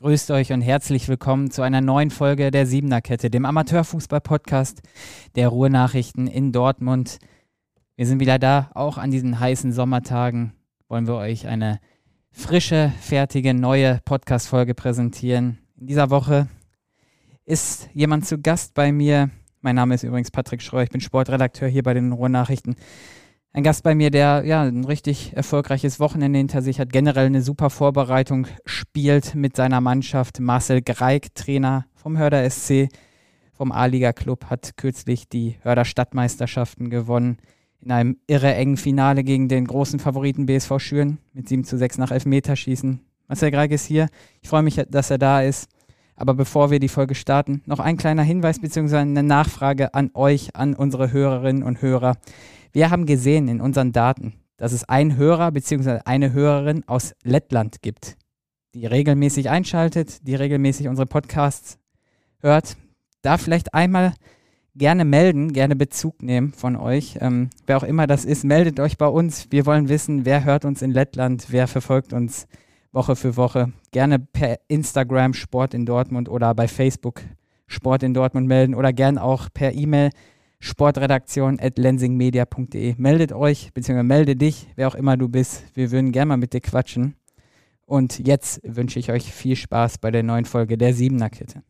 Grüßt euch und herzlich willkommen zu einer neuen Folge der Siebener Kette, dem Amateurfußball-Podcast der Ruhrnachrichten in Dortmund. Wir sind wieder da, auch an diesen heißen Sommertagen wollen wir euch eine frische, fertige, neue Podcast-Folge präsentieren. In dieser Woche ist jemand zu Gast bei mir. Mein Name ist übrigens Patrick Schreu, ich bin Sportredakteur hier bei den Ruhrnachrichten ein Gast bei mir, der ja ein richtig erfolgreiches Wochenende hinter sich hat, generell eine super Vorbereitung spielt mit seiner Mannschaft. Marcel Greig, Trainer vom Hörder SC, vom A-Liga-Club, hat kürzlich die Hörder Stadtmeisterschaften gewonnen. In einem irre engen Finale gegen den großen Favoriten BSV Schüren mit 7 zu 6 nach Elfmeterschießen. Marcel Greig ist hier. Ich freue mich, dass er da ist. Aber bevor wir die Folge starten, noch ein kleiner Hinweis bzw. eine Nachfrage an euch, an unsere Hörerinnen und Hörer. Wir haben gesehen in unseren Daten, dass es einen Hörer bzw. eine Hörerin aus Lettland gibt, die regelmäßig einschaltet, die regelmäßig unsere Podcasts hört. Da vielleicht einmal gerne melden, gerne Bezug nehmen von euch. Ähm, wer auch immer das ist, meldet euch bei uns. Wir wollen wissen, wer hört uns in Lettland, wer verfolgt uns Woche für Woche. Gerne per Instagram Sport in Dortmund oder bei Facebook Sport in Dortmund melden oder gerne auch per E-Mail sportredaktion at lensingmedia.de. Meldet euch, beziehungsweise melde dich, wer auch immer du bist. Wir würden gerne mal mit dir quatschen. Und jetzt wünsche ich euch viel Spaß bei der neuen Folge der Siebener Kette.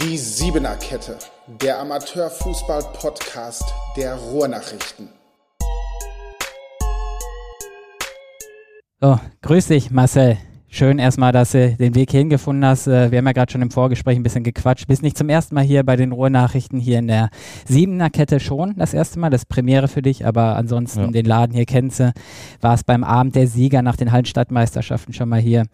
Die Siebener Kette, der Amateurfußball-Podcast der Ruhrnachrichten. So, grüß dich, Marcel. Schön erstmal, dass du den Weg hierhin gefunden hast. Äh, wir haben ja gerade schon im Vorgespräch ein bisschen gequatscht. Bist nicht zum ersten Mal hier bei den Ruhrnachrichten hier in der Siebener Kette schon das erste Mal. Das Premiere für dich, aber ansonsten ja. den Laden hier kennst du. War es beim Abend der Sieger nach den Hallenstadtmeisterschaften schon mal hier.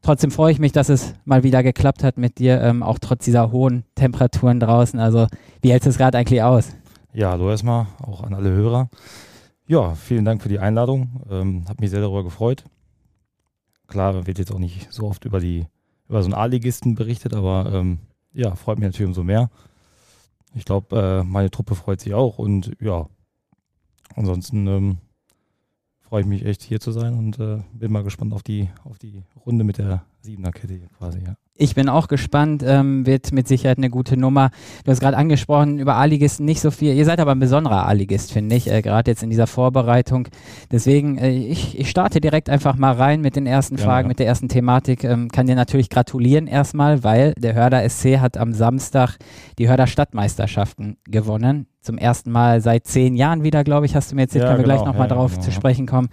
Trotzdem freue ich mich, dass es mal wieder geklappt hat mit dir, ähm, auch trotz dieser hohen Temperaturen draußen. Also, wie hältst du es gerade eigentlich aus? Ja, hallo erstmal, auch an alle Hörer. Ja, vielen Dank für die Einladung. Ähm, hab mich sehr darüber gefreut. Klar, wird jetzt auch nicht so oft über die über so einen A-Ligisten berichtet, aber ähm, ja, freut mich natürlich umso mehr. Ich glaube, äh, meine Truppe freut sich auch und ja, ansonsten ähm, freue ich mich echt hier zu sein und äh, bin mal gespannt auf die, auf die Runde mit der Siebener Kette hier quasi, ja. Ich bin auch gespannt, ähm, wird mit Sicherheit eine gute Nummer. Du hast gerade angesprochen, über A-Ligisten nicht so viel. Ihr seid aber ein besonderer A-Ligist, finde ich, äh, gerade jetzt in dieser Vorbereitung. Deswegen, äh, ich, ich starte direkt einfach mal rein mit den ersten ja, Fragen, ja. mit der ersten Thematik. Ähm, kann dir natürlich gratulieren erstmal, weil der Hörder SC hat am Samstag die Hörder Stadtmeisterschaften gewonnen. Zum ersten Mal seit zehn Jahren wieder, glaube ich, hast du mir erzählt, ja, können wir genau, gleich nochmal ja, drauf genau. zu sprechen kommen.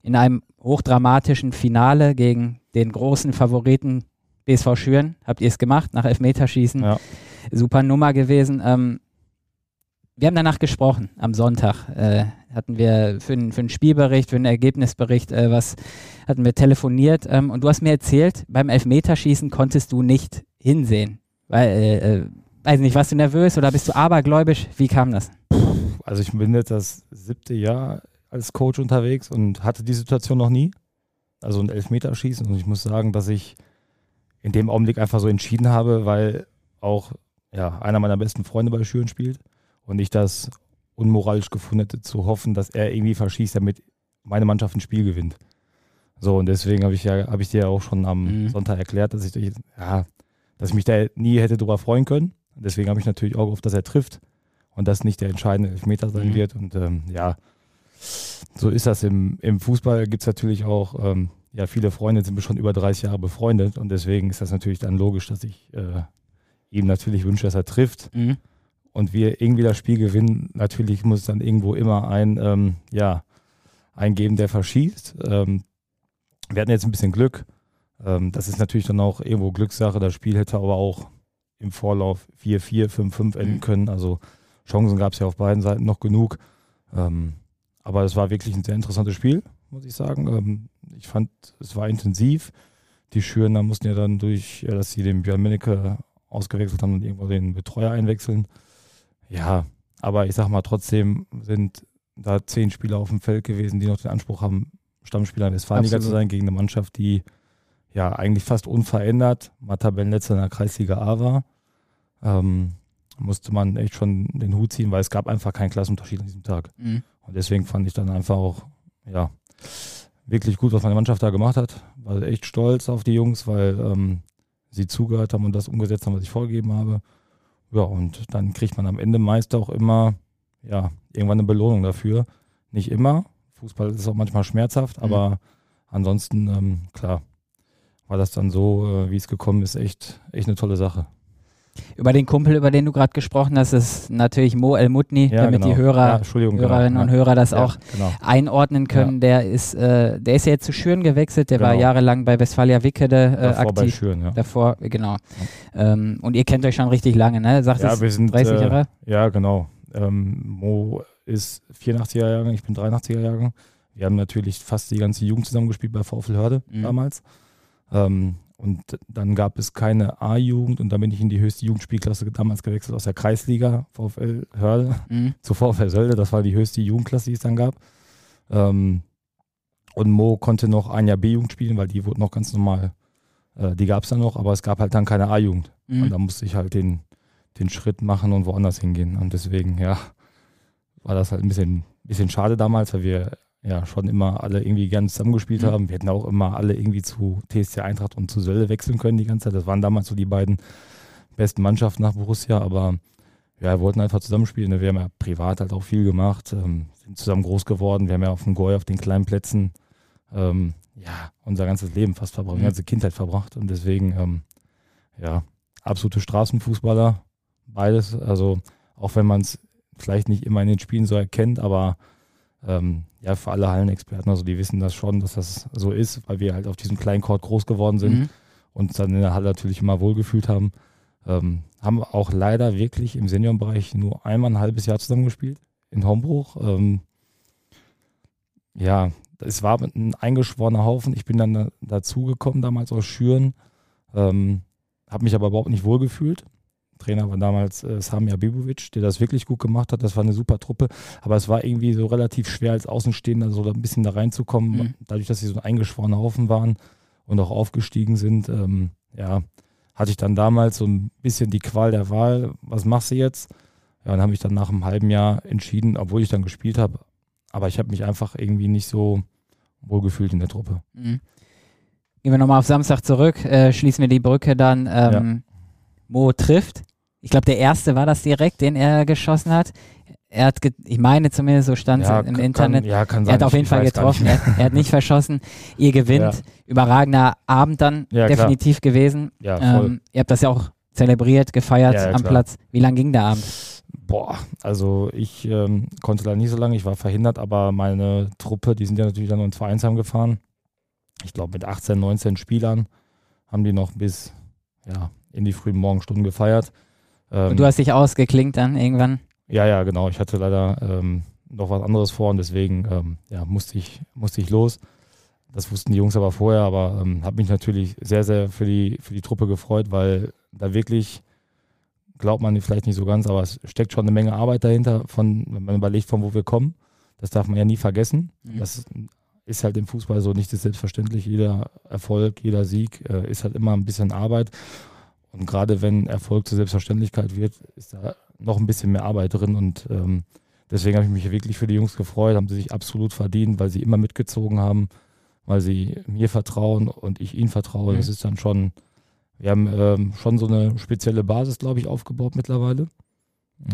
In einem hochdramatischen Finale gegen den großen Favoriten BSV Schüren, habt ihr es gemacht, nach Elfmeterschießen. Ja. Super Nummer gewesen. Ähm, wir haben danach gesprochen, am Sonntag äh, hatten wir für, für einen Spielbericht, für einen Ergebnisbericht, äh, was hatten wir telefoniert ähm, und du hast mir erzählt, beim Elfmeterschießen konntest du nicht hinsehen, weil, äh, äh weiß nicht, warst du nervös oder bist du abergläubisch? Wie kam das? Also ich bin jetzt das siebte Jahr als Coach unterwegs und hatte die Situation noch nie, also ein Elfmeterschießen und ich muss sagen, dass ich in dem Augenblick einfach so entschieden habe, weil auch ja, einer meiner besten Freunde bei Schüren spielt und ich das unmoralisch gefunden hätte, zu hoffen, dass er irgendwie verschießt, damit meine Mannschaft ein Spiel gewinnt. So, und deswegen habe ich ja, habe ich dir auch schon am mhm. Sonntag erklärt, dass ich, ja, dass ich mich da nie hätte drüber freuen können. Deswegen habe ich natürlich auch gehofft, dass er trifft und das nicht der entscheidende Elfmeter sein mhm. wird. Und ähm, ja, so ist das im, im Fußball. Gibt es natürlich auch ähm, ja, viele Freunde sind schon über 30 Jahre befreundet und deswegen ist das natürlich dann logisch, dass ich äh, ihm natürlich wünsche, dass er trifft mhm. und wir irgendwie das Spiel gewinnen. Natürlich muss es dann irgendwo immer ein, ähm, ja, eingeben, der verschießt. Ähm, wir hatten jetzt ein bisschen Glück. Ähm, das ist natürlich dann auch irgendwo Glückssache. Das Spiel hätte aber auch im Vorlauf 4-4, 5-5 enden mhm. können. Also Chancen gab es ja auf beiden Seiten noch genug. Ähm, aber es war wirklich ein sehr interessantes Spiel muss ich sagen. Ähm, ich fand, es war intensiv. Die Schürener mussten ja dann durch, ja, dass sie den Björn Minneke ausgewechselt haben und irgendwo den Betreuer einwechseln. Ja, aber ich sag mal, trotzdem sind da zehn Spieler auf dem Feld gewesen, die noch den Anspruch haben, Stammspieler Westfalenliga zu sein, gegen eine Mannschaft, die ja eigentlich fast unverändert mal Tabellenletzter in der Kreisliga A war. Ähm, musste man echt schon den Hut ziehen, weil es gab einfach keinen Klassenunterschied an diesem Tag. Mhm. Und deswegen fand ich dann einfach auch, ja, wirklich gut, was meine Mannschaft da gemacht hat. War echt stolz auf die Jungs, weil ähm, sie zugehört haben und das umgesetzt haben, was ich vorgegeben habe. Ja, und dann kriegt man am Ende meist auch immer, ja, irgendwann eine Belohnung dafür. Nicht immer. Fußball ist auch manchmal schmerzhaft, mhm. aber ansonsten, ähm, klar, war das dann so, äh, wie es gekommen ist, echt, echt eine tolle Sache. Über den Kumpel, über den du gerade gesprochen hast, ist natürlich Mo El Mutni, ja, damit genau. die Hörer, ja, Hörerinnen genau. und Hörer das auch genau. einordnen können. Der ist, äh, der ist ja jetzt zu Schüren gewechselt, der war genau. jahreslang bei Westfalia Wickede äh, Davor aktiv. Bei Schüren, ja. Davor, genau. Ähm, und ihr kennt euch schon richtig lange, ne? Sagt ja, wir sind 30 Jahre? Äh, ja, genau. Ähm, Mo ist 84er Jahrgang, ich bin 83er Jahrgang. Wir haben natürlich fast die ganze Jugend zusammengespielt bei VfL Hörde mhm. damals. Ähm, und dann gab es keine A-Jugend und dann bin ich in die höchste Jugendspielklasse damals gewechselt aus der Kreisliga VfL Hörde mhm. zu VfL Sölde. Das war die höchste Jugendklasse, die es dann gab. Ähm, und Mo konnte noch ein Jahr B-Jugend spielen, weil die wurde noch ganz normal, äh, die gab es dann noch, aber es gab halt dann keine A-Jugend. Mhm. Und da musste ich halt den, den Schritt machen und woanders hingehen. Und deswegen, ja, war das halt ein bisschen, bisschen schade damals, weil wir ja schon immer alle irgendwie gerne zusammengespielt mhm. haben. Wir hätten auch immer alle irgendwie zu TSC Eintracht und zu Sölle wechseln können die ganze Zeit. Das waren damals so die beiden besten Mannschaften nach Borussia, aber ja, wir wollten einfach zusammenspielen. Wir haben ja privat halt auch viel gemacht, ähm, sind zusammen groß geworden. Wir haben ja auf dem Goy, auf den kleinen Plätzen, ähm, ja, unser ganzes Leben fast verbracht, mhm. unsere ganze Kindheit verbracht. Und deswegen, ähm, ja, absolute Straßenfußballer, beides. Also auch wenn man es vielleicht nicht immer in den Spielen so erkennt, aber ähm, ja, für alle Hallenexperten, also die wissen das schon, dass das so ist, weil wir halt auf diesem kleinen Court groß geworden sind mhm. und dann in der Halle natürlich immer wohlgefühlt haben. Ähm, haben auch leider wirklich im Seniorenbereich nur einmal ein halbes Jahr zusammengespielt in Hombruch. Ähm, ja, es war ein eingeschworener Haufen. Ich bin dann da, dazugekommen damals aus Schüren, ähm, habe mich aber überhaupt nicht wohlgefühlt. Trainer war damals äh, Samir Bibovic, der das wirklich gut gemacht hat. Das war eine super Truppe. Aber es war irgendwie so relativ schwer als Außenstehender so ein bisschen da reinzukommen. Mhm. Dadurch, dass sie so ein eingeschworener Haufen waren und auch aufgestiegen sind, ähm, ja, hatte ich dann damals so ein bisschen die Qual der Wahl. Was machst du jetzt? Ja, dann habe ich dann nach einem halben Jahr entschieden, obwohl ich dann gespielt habe. Aber ich habe mich einfach irgendwie nicht so wohl gefühlt in der Truppe. Mhm. Gehen wir nochmal auf Samstag zurück, äh, schließen wir die Brücke dann. Ähm, ja. Mo trifft. Ich glaube, der erste war das direkt, den er geschossen hat. Er hat, ich meine zumindest, so stand ja, im kann, Internet. Ja, kann sein. Er hat auf jeden Fall getroffen. Er, er, hat nicht verschossen. Ihr gewinnt. Ja. Überragender Abend dann definitiv klar. gewesen. Ähm, ihr habt das ja auch zelebriert, gefeiert am klar. Platz. Wie lang ging der Abend? Boah, also ich ähm, konnte da nicht so lange, ich war verhindert, aber meine Truppe, die sind ja natürlich dann ins Vereinsheim gefahren. Ich glaube mit 18, 19 Spielern haben die noch bis ja, in die frühen Morgenstunden gefeiert. Ähm, und du hast dich ausgeklingt dann irgendwann? Ja, ja, genau. Ich hatte leider ähm, noch was anderes vor und deswegen ähm, ja, musste, ich, musste ich los. Das wussten die Jungs aber vorher, aber ähm, habe mich natürlich sehr, sehr für die, für die Truppe gefreut, weil da wirklich, glaubt man vielleicht nicht so ganz, aber es steckt schon eine Menge Arbeit dahinter, von, wenn man überlegt, von wo wir kommen. Das darf man ja nie vergessen. Mhm. Das ist halt im Fußball so nicht selbstverständlich. Jeder Erfolg, jeder Sieg äh, ist halt immer ein bisschen Arbeit. Und gerade wenn Erfolg zur Selbstverständlichkeit wird, ist da noch ein bisschen mehr Arbeit drin. Und ähm, deswegen habe ich mich wirklich für die Jungs gefreut, haben sie sich absolut verdient, weil sie immer mitgezogen haben, weil sie mir vertrauen und ich ihnen vertraue. Mhm. Das ist dann schon, wir haben ähm, schon so eine spezielle Basis, glaube ich, aufgebaut mittlerweile.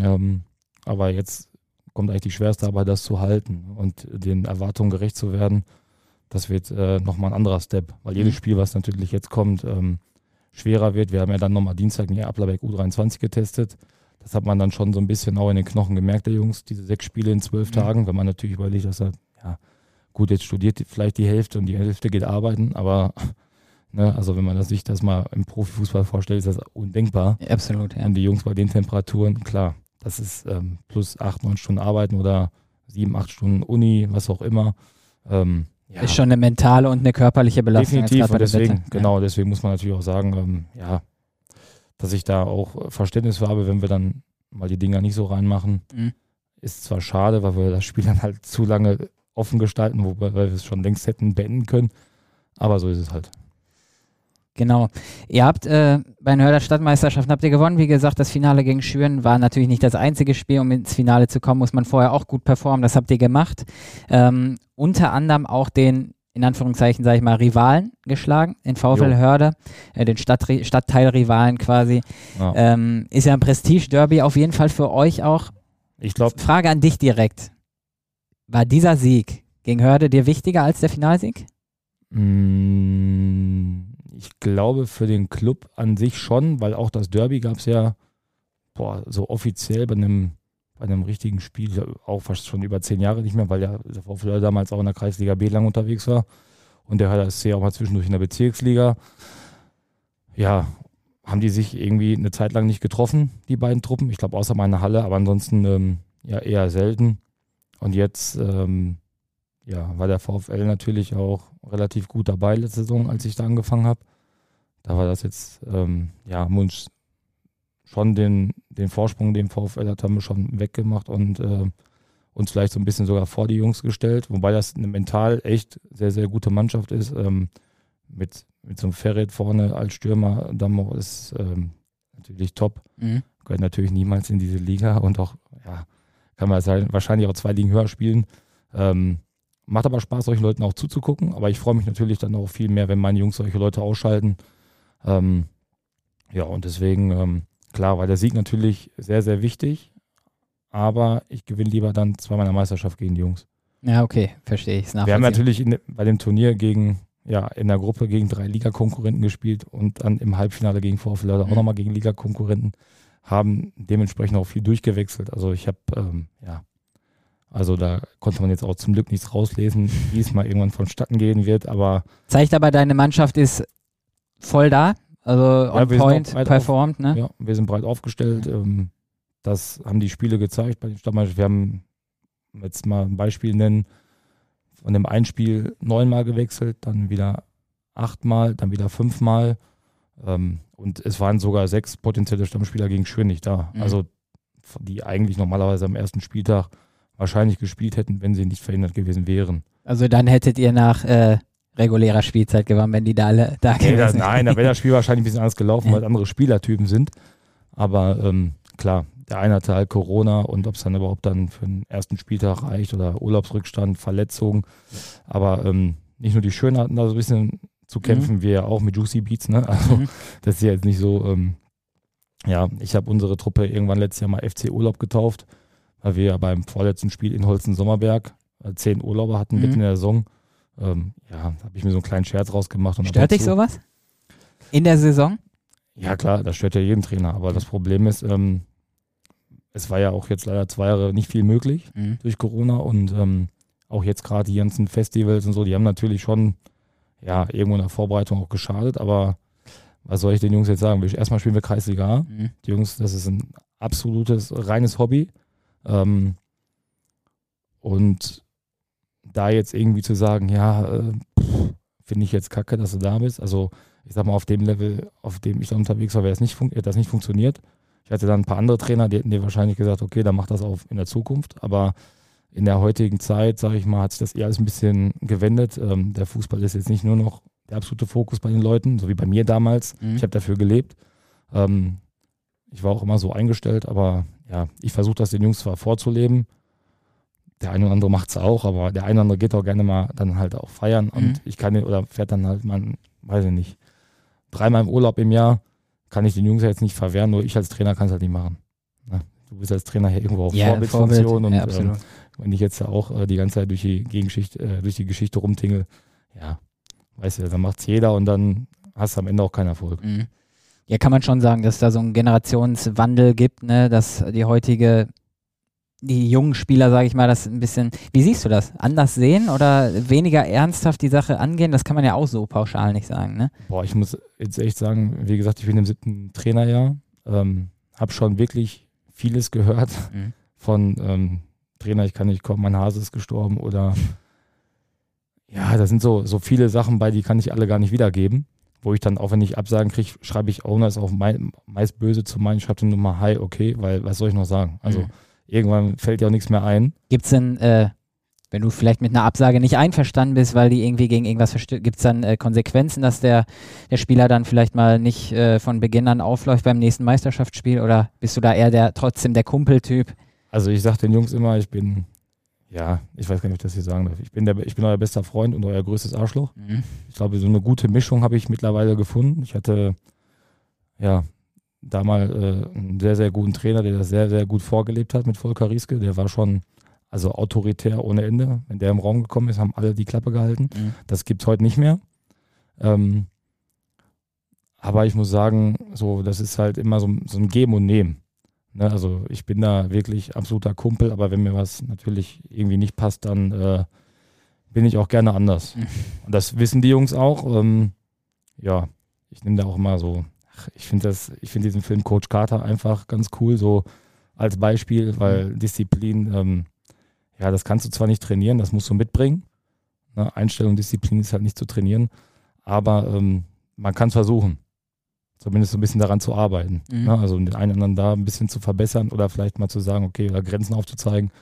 Ähm, aber jetzt kommt eigentlich die schwerste Arbeit, das zu halten und den Erwartungen gerecht zu werden. Das wird äh, nochmal ein anderer Step, weil jedes mhm. Spiel, was natürlich jetzt kommt, ähm, schwerer wird. Wir haben ja dann nochmal Dienstag in Applerbeck U23 getestet. Das hat man dann schon so ein bisschen auch in den Knochen gemerkt, der Jungs, diese sechs Spiele in zwölf mhm. Tagen, wenn man natürlich überlegt, dass er, ja, gut, jetzt studiert vielleicht die Hälfte und die Hälfte geht arbeiten, aber ne, also wenn man das sich das mal im Profifußball vorstellt, ist das undenkbar. Absolut, ja. Und die Jungs bei den Temperaturen, klar, das ist ähm, plus acht, neun Stunden arbeiten oder sieben, acht Stunden Uni, was auch immer. Ähm, ja. Ist schon eine mentale und eine körperliche Belastung. Definitiv, und deswegen, Wette. genau, deswegen muss man natürlich auch sagen, ähm, ja, dass ich da auch Verständnis für habe, wenn wir dann mal die Dinger nicht so reinmachen. Mhm. Ist zwar schade, weil wir das Spiel dann halt zu lange offen gestalten, wobei wir es schon längst hätten beenden können, aber so ist es halt. Genau. Ihr habt äh, bei den Hörder Stadtmeisterschaften habt ihr gewonnen. Wie gesagt, das Finale gegen Schüren war natürlich nicht das einzige Spiel. Um ins Finale zu kommen, muss man vorher auch gut performen. Das habt ihr gemacht. Ähm, unter anderem auch den in Anführungszeichen, sage ich mal, Rivalen geschlagen, den VfL Jo. Hörde, äh, den Stadt, Stadtteilrivalen quasi. Ja. Ähm, ist ja ein Prestige-Derby auf jeden Fall für euch auch. Ich glaube, Frage an dich direkt. War dieser Sieg gegen Hörde dir wichtiger als der Finalsieg? Mm, Ich glaube für den Club an sich schon, weil auch das Derby gab es ja boah, so offiziell bei einem, bei einem richtigen Spiel, auch fast schon über zehn Jahre nicht mehr, weil der VfL damals auch in der Kreisliga B lang unterwegs war und der hat SC auch mal zwischendurch in der Bezirksliga. Ja, haben die sich irgendwie eine Zeit lang nicht getroffen, die beiden Truppen. Ich glaube, außer meiner Halle, aber ansonsten ähm, ja eher selten. Und jetzt ähm, ja, war der VfL natürlich auch relativ gut dabei letzte Saison, als ich da angefangen habe. Da war das jetzt, ähm, ja, haben wir uns schon den, den Vorsprung, den VfL hat, haben wir schon weggemacht und äh, uns vielleicht so ein bisschen sogar vor die Jungs gestellt, wobei das eine mental echt sehr, sehr gute Mannschaft ist. Ähm, mit, mit so einem Ferret vorne als Stürmer, Dammo ist ähm, natürlich top Mhm. gehört natürlich niemals in diese Liga und auch, ja, kann man sein, wahrscheinlich auch zwei Ligen höher spielen. Ähm, macht aber Spaß, solchen Leuten auch zuzugucken, aber ich freue mich natürlich dann auch viel mehr, wenn meine Jungs solche Leute ausschalten. Ähm, ja, und deswegen, ähm, klar, war der Sieg natürlich sehr, sehr wichtig, aber ich gewinne lieber dann zweimal in der Meisterschaft gegen die Jungs. Ja, okay, verstehe ich. Wir haben natürlich in, bei dem Turnier gegen, ja, in der Gruppe gegen drei Ligakonkurrenten gespielt und dann im Halbfinale gegen VfL Leute auch Mhm. nochmal gegen Ligakonkurrenten, haben dementsprechend auch viel durchgewechselt. Also ich habe, ähm, ja, also da konnte man jetzt auch zum Glück nichts rauslesen, wie es mal irgendwann vonstatten gehen wird, aber Zeigt aber, deine Mannschaft ist voll da, also on auch point performt, ne? ja, wir sind breit aufgestellt. Ähm, das haben die Spiele gezeigt bei den Stadtmannschaften. Wir haben jetzt mal ein Beispiel nennen, von dem einen Spiel neunmal gewechselt, dann wieder achtmal, dann wieder fünfmal. Ähm, und es waren sogar sechs potenzielle Stammspieler gegen Schwinn nicht da. Mhm. Also die eigentlich normalerweise am ersten Spieltag wahrscheinlich gespielt hätten, wenn sie nicht verhindert gewesen wären. Also dann hättet ihr nach äh, regulärer Spielzeit gewonnen, wenn die da alle da Nee, gewesen nein, da wäre das Spiel wahrscheinlich ein bisschen anders gelaufen, Ja. weil andere Spielertypen sind. Aber ähm, klar, der eine hatte halt Corona und ob es dann überhaupt dann für den ersten Spieltag reicht oder Urlaubsrückstand, Verletzung. Aber ähm, nicht nur die Schönen hatten da so ein bisschen zu kämpfen, wir ja auch mit Juicy Beats. Ne? Also Mhm. das ist ja jetzt nicht so, ähm, ja, ich habe unsere Truppe irgendwann letztes Jahr mal FC Urlaub getauft, weil wir ja beim vorletzten Spiel in Holzen-Sommerberg äh, zehn Urlauber hatten Mhm. mitten in der Saison. Ähm, ja, da habe ich mir so einen kleinen Scherz rausgemacht. Und Stört dich sowas? In der Saison? ja, klar, das stört ja jeden Trainer. Aber das Problem ist, ähm, es war ja auch jetzt leider zwei Jahre nicht viel möglich Mhm. durch Corona und ähm, auch jetzt gerade die ganzen Festivals und so, die haben natürlich schon ja irgendwo in der Vorbereitung auch geschadet. Aber was soll ich den Jungs jetzt sagen? Erstmal spielen wir Kreisliga. Mhm. Die Jungs, das ist ein absolutes, reines Hobby. Ähm, und da jetzt irgendwie zu sagen, ja, äh, finde ich jetzt kacke, dass du da bist. Also ich sag mal, auf dem Level, auf dem ich da unterwegs war, wäre es nicht das nicht funktioniert. Ich hatte dann ein paar andere Trainer, die hätten dir wahrscheinlich gesagt, okay, dann mach das auch in der Zukunft. Aber in der heutigen Zeit, sage ich mal, hat sich das eher alles ein bisschen gewendet. Ähm, der Fußball ist jetzt nicht nur noch der absolute Fokus bei den Leuten, so wie bei mir damals. Mhm. Ich habe dafür gelebt. Ähm, ich war auch immer so eingestellt, aber ja, ich versuche das den Jungs zwar vorzuleben. Der eine oder andere macht es auch, aber der eine oder andere geht auch gerne mal dann halt auch feiern Mhm. und ich kann oder fährt dann halt mal, weiß ich nicht, dreimal im Urlaub im Jahr, kann ich den Jungs ja jetzt nicht verwehren, nur ich als Trainer kann es halt nicht machen. Ne? Du bist als Trainer hier irgendwo auf Ja, Vorbildfunktion Vorbild. und ja, ähm, wenn ich jetzt ja auch äh, die ganze Zeit durch die Gegengeschichte, äh, durch die Geschichte rumtingel, ja, weißt du, dann macht's jeder und dann hast du am Ende auch keinen Erfolg. Mhm. Ja, kann man schon sagen, dass da so einen Generationswandel gibt, ne, dass die heutige, die jungen Spieler, sage ich mal, das ein bisschen, wie siehst du das? Anders sehen oder weniger ernsthaft die Sache angehen? Das kann man ja auch so pauschal nicht sagen, ne? Boah, ich muss jetzt echt sagen, wie gesagt, ich bin im siebten Trainerjahr, ähm, habe schon wirklich vieles gehört Mhm. von ähm, Trainer, ich kann nicht kommen, mein Hase ist gestorben oder ja, da sind so, so viele Sachen bei, die kann ich alle gar nicht wiedergeben. Wo ich dann, auch wenn ich Absagen kriege, schreibe ich Owner ist auch mein, meist böse zu meinen, schreibe dann nur mal Hi, okay, weil was soll ich noch sagen? Also Mhm. irgendwann fällt ja auch nichts mehr ein. Gibt es denn, äh, wenn du vielleicht mit einer Absage nicht einverstanden bist, weil die irgendwie gegen irgendwas verstößt, gibt es dann äh, Konsequenzen, dass der, der Spieler dann vielleicht mal nicht äh, von Beginn an aufläuft beim nächsten Meisterschaftsspiel oder bist du da eher der trotzdem der Kumpeltyp? Also ich sage den Jungs immer, ich bin ja, ich weiß gar nicht, ob ich das hier sagen darf. Ich bin, der, ich bin euer bester Freund und euer größtes Arschloch. Mhm. Ich glaube, so eine gute Mischung habe ich mittlerweile gefunden. Ich hatte ja da mal äh, einen sehr, sehr guten Trainer, der das sehr, sehr gut vorgelebt hat mit Volker Rieske. Der war schon also autoritär ohne Ende. Wenn der im Raum gekommen ist, haben alle die Klappe gehalten. Mhm. Das gibt es heute nicht mehr. Ähm, aber ich muss sagen, so, das ist halt immer so, so ein Geben und Nehmen. Ne? Also ich bin da wirklich absoluter Kumpel, aber wenn mir was natürlich irgendwie nicht passt, dann äh, bin ich auch gerne anders. Mhm. Und das wissen die Jungs auch. Ähm, ja, ich nehme da auch immer so, ach, ich finde das, ich finde diesen Film Coach Carter einfach ganz cool, so als Beispiel, weil Disziplin, ähm, ja, das kannst du zwar nicht trainieren, das musst du mitbringen. Ne? Einstellung, Disziplin ist halt nicht zu trainieren, aber ähm, man kann es versuchen. Zumindest so ein bisschen daran zu arbeiten. Mhm. Ne? Also den einen oder anderen da ein bisschen zu verbessern oder vielleicht mal zu sagen, okay, oder Grenzen aufzuzeigen,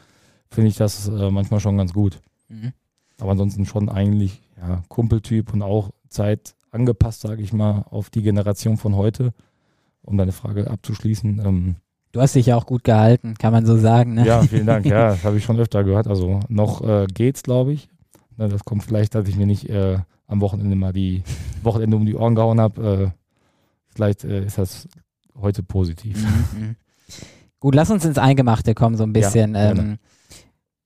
finde ich das äh, manchmal schon ganz gut. Mhm. Aber ansonsten schon eigentlich ja, Kumpeltyp und auch Zeit angepasst, sage ich mal, auf die Generation von heute, um deine Frage abzuschließen. Ähm, Du hast dich ja auch gut gehalten, kann man so sagen. Ne? ja, vielen Dank. Ja, das habe ich schon öfter gehört. Also noch äh, geht's, glaube ich. Na, das kommt vielleicht, dass ich mir nicht äh, am Wochenende mal die Wochenende um die Ohren gehauen habe. Vielleicht äh, ist das heute positiv. Mhm, mhm. Gut, lass uns ins Eingemachte kommen, so ein bisschen. Ja, ähm,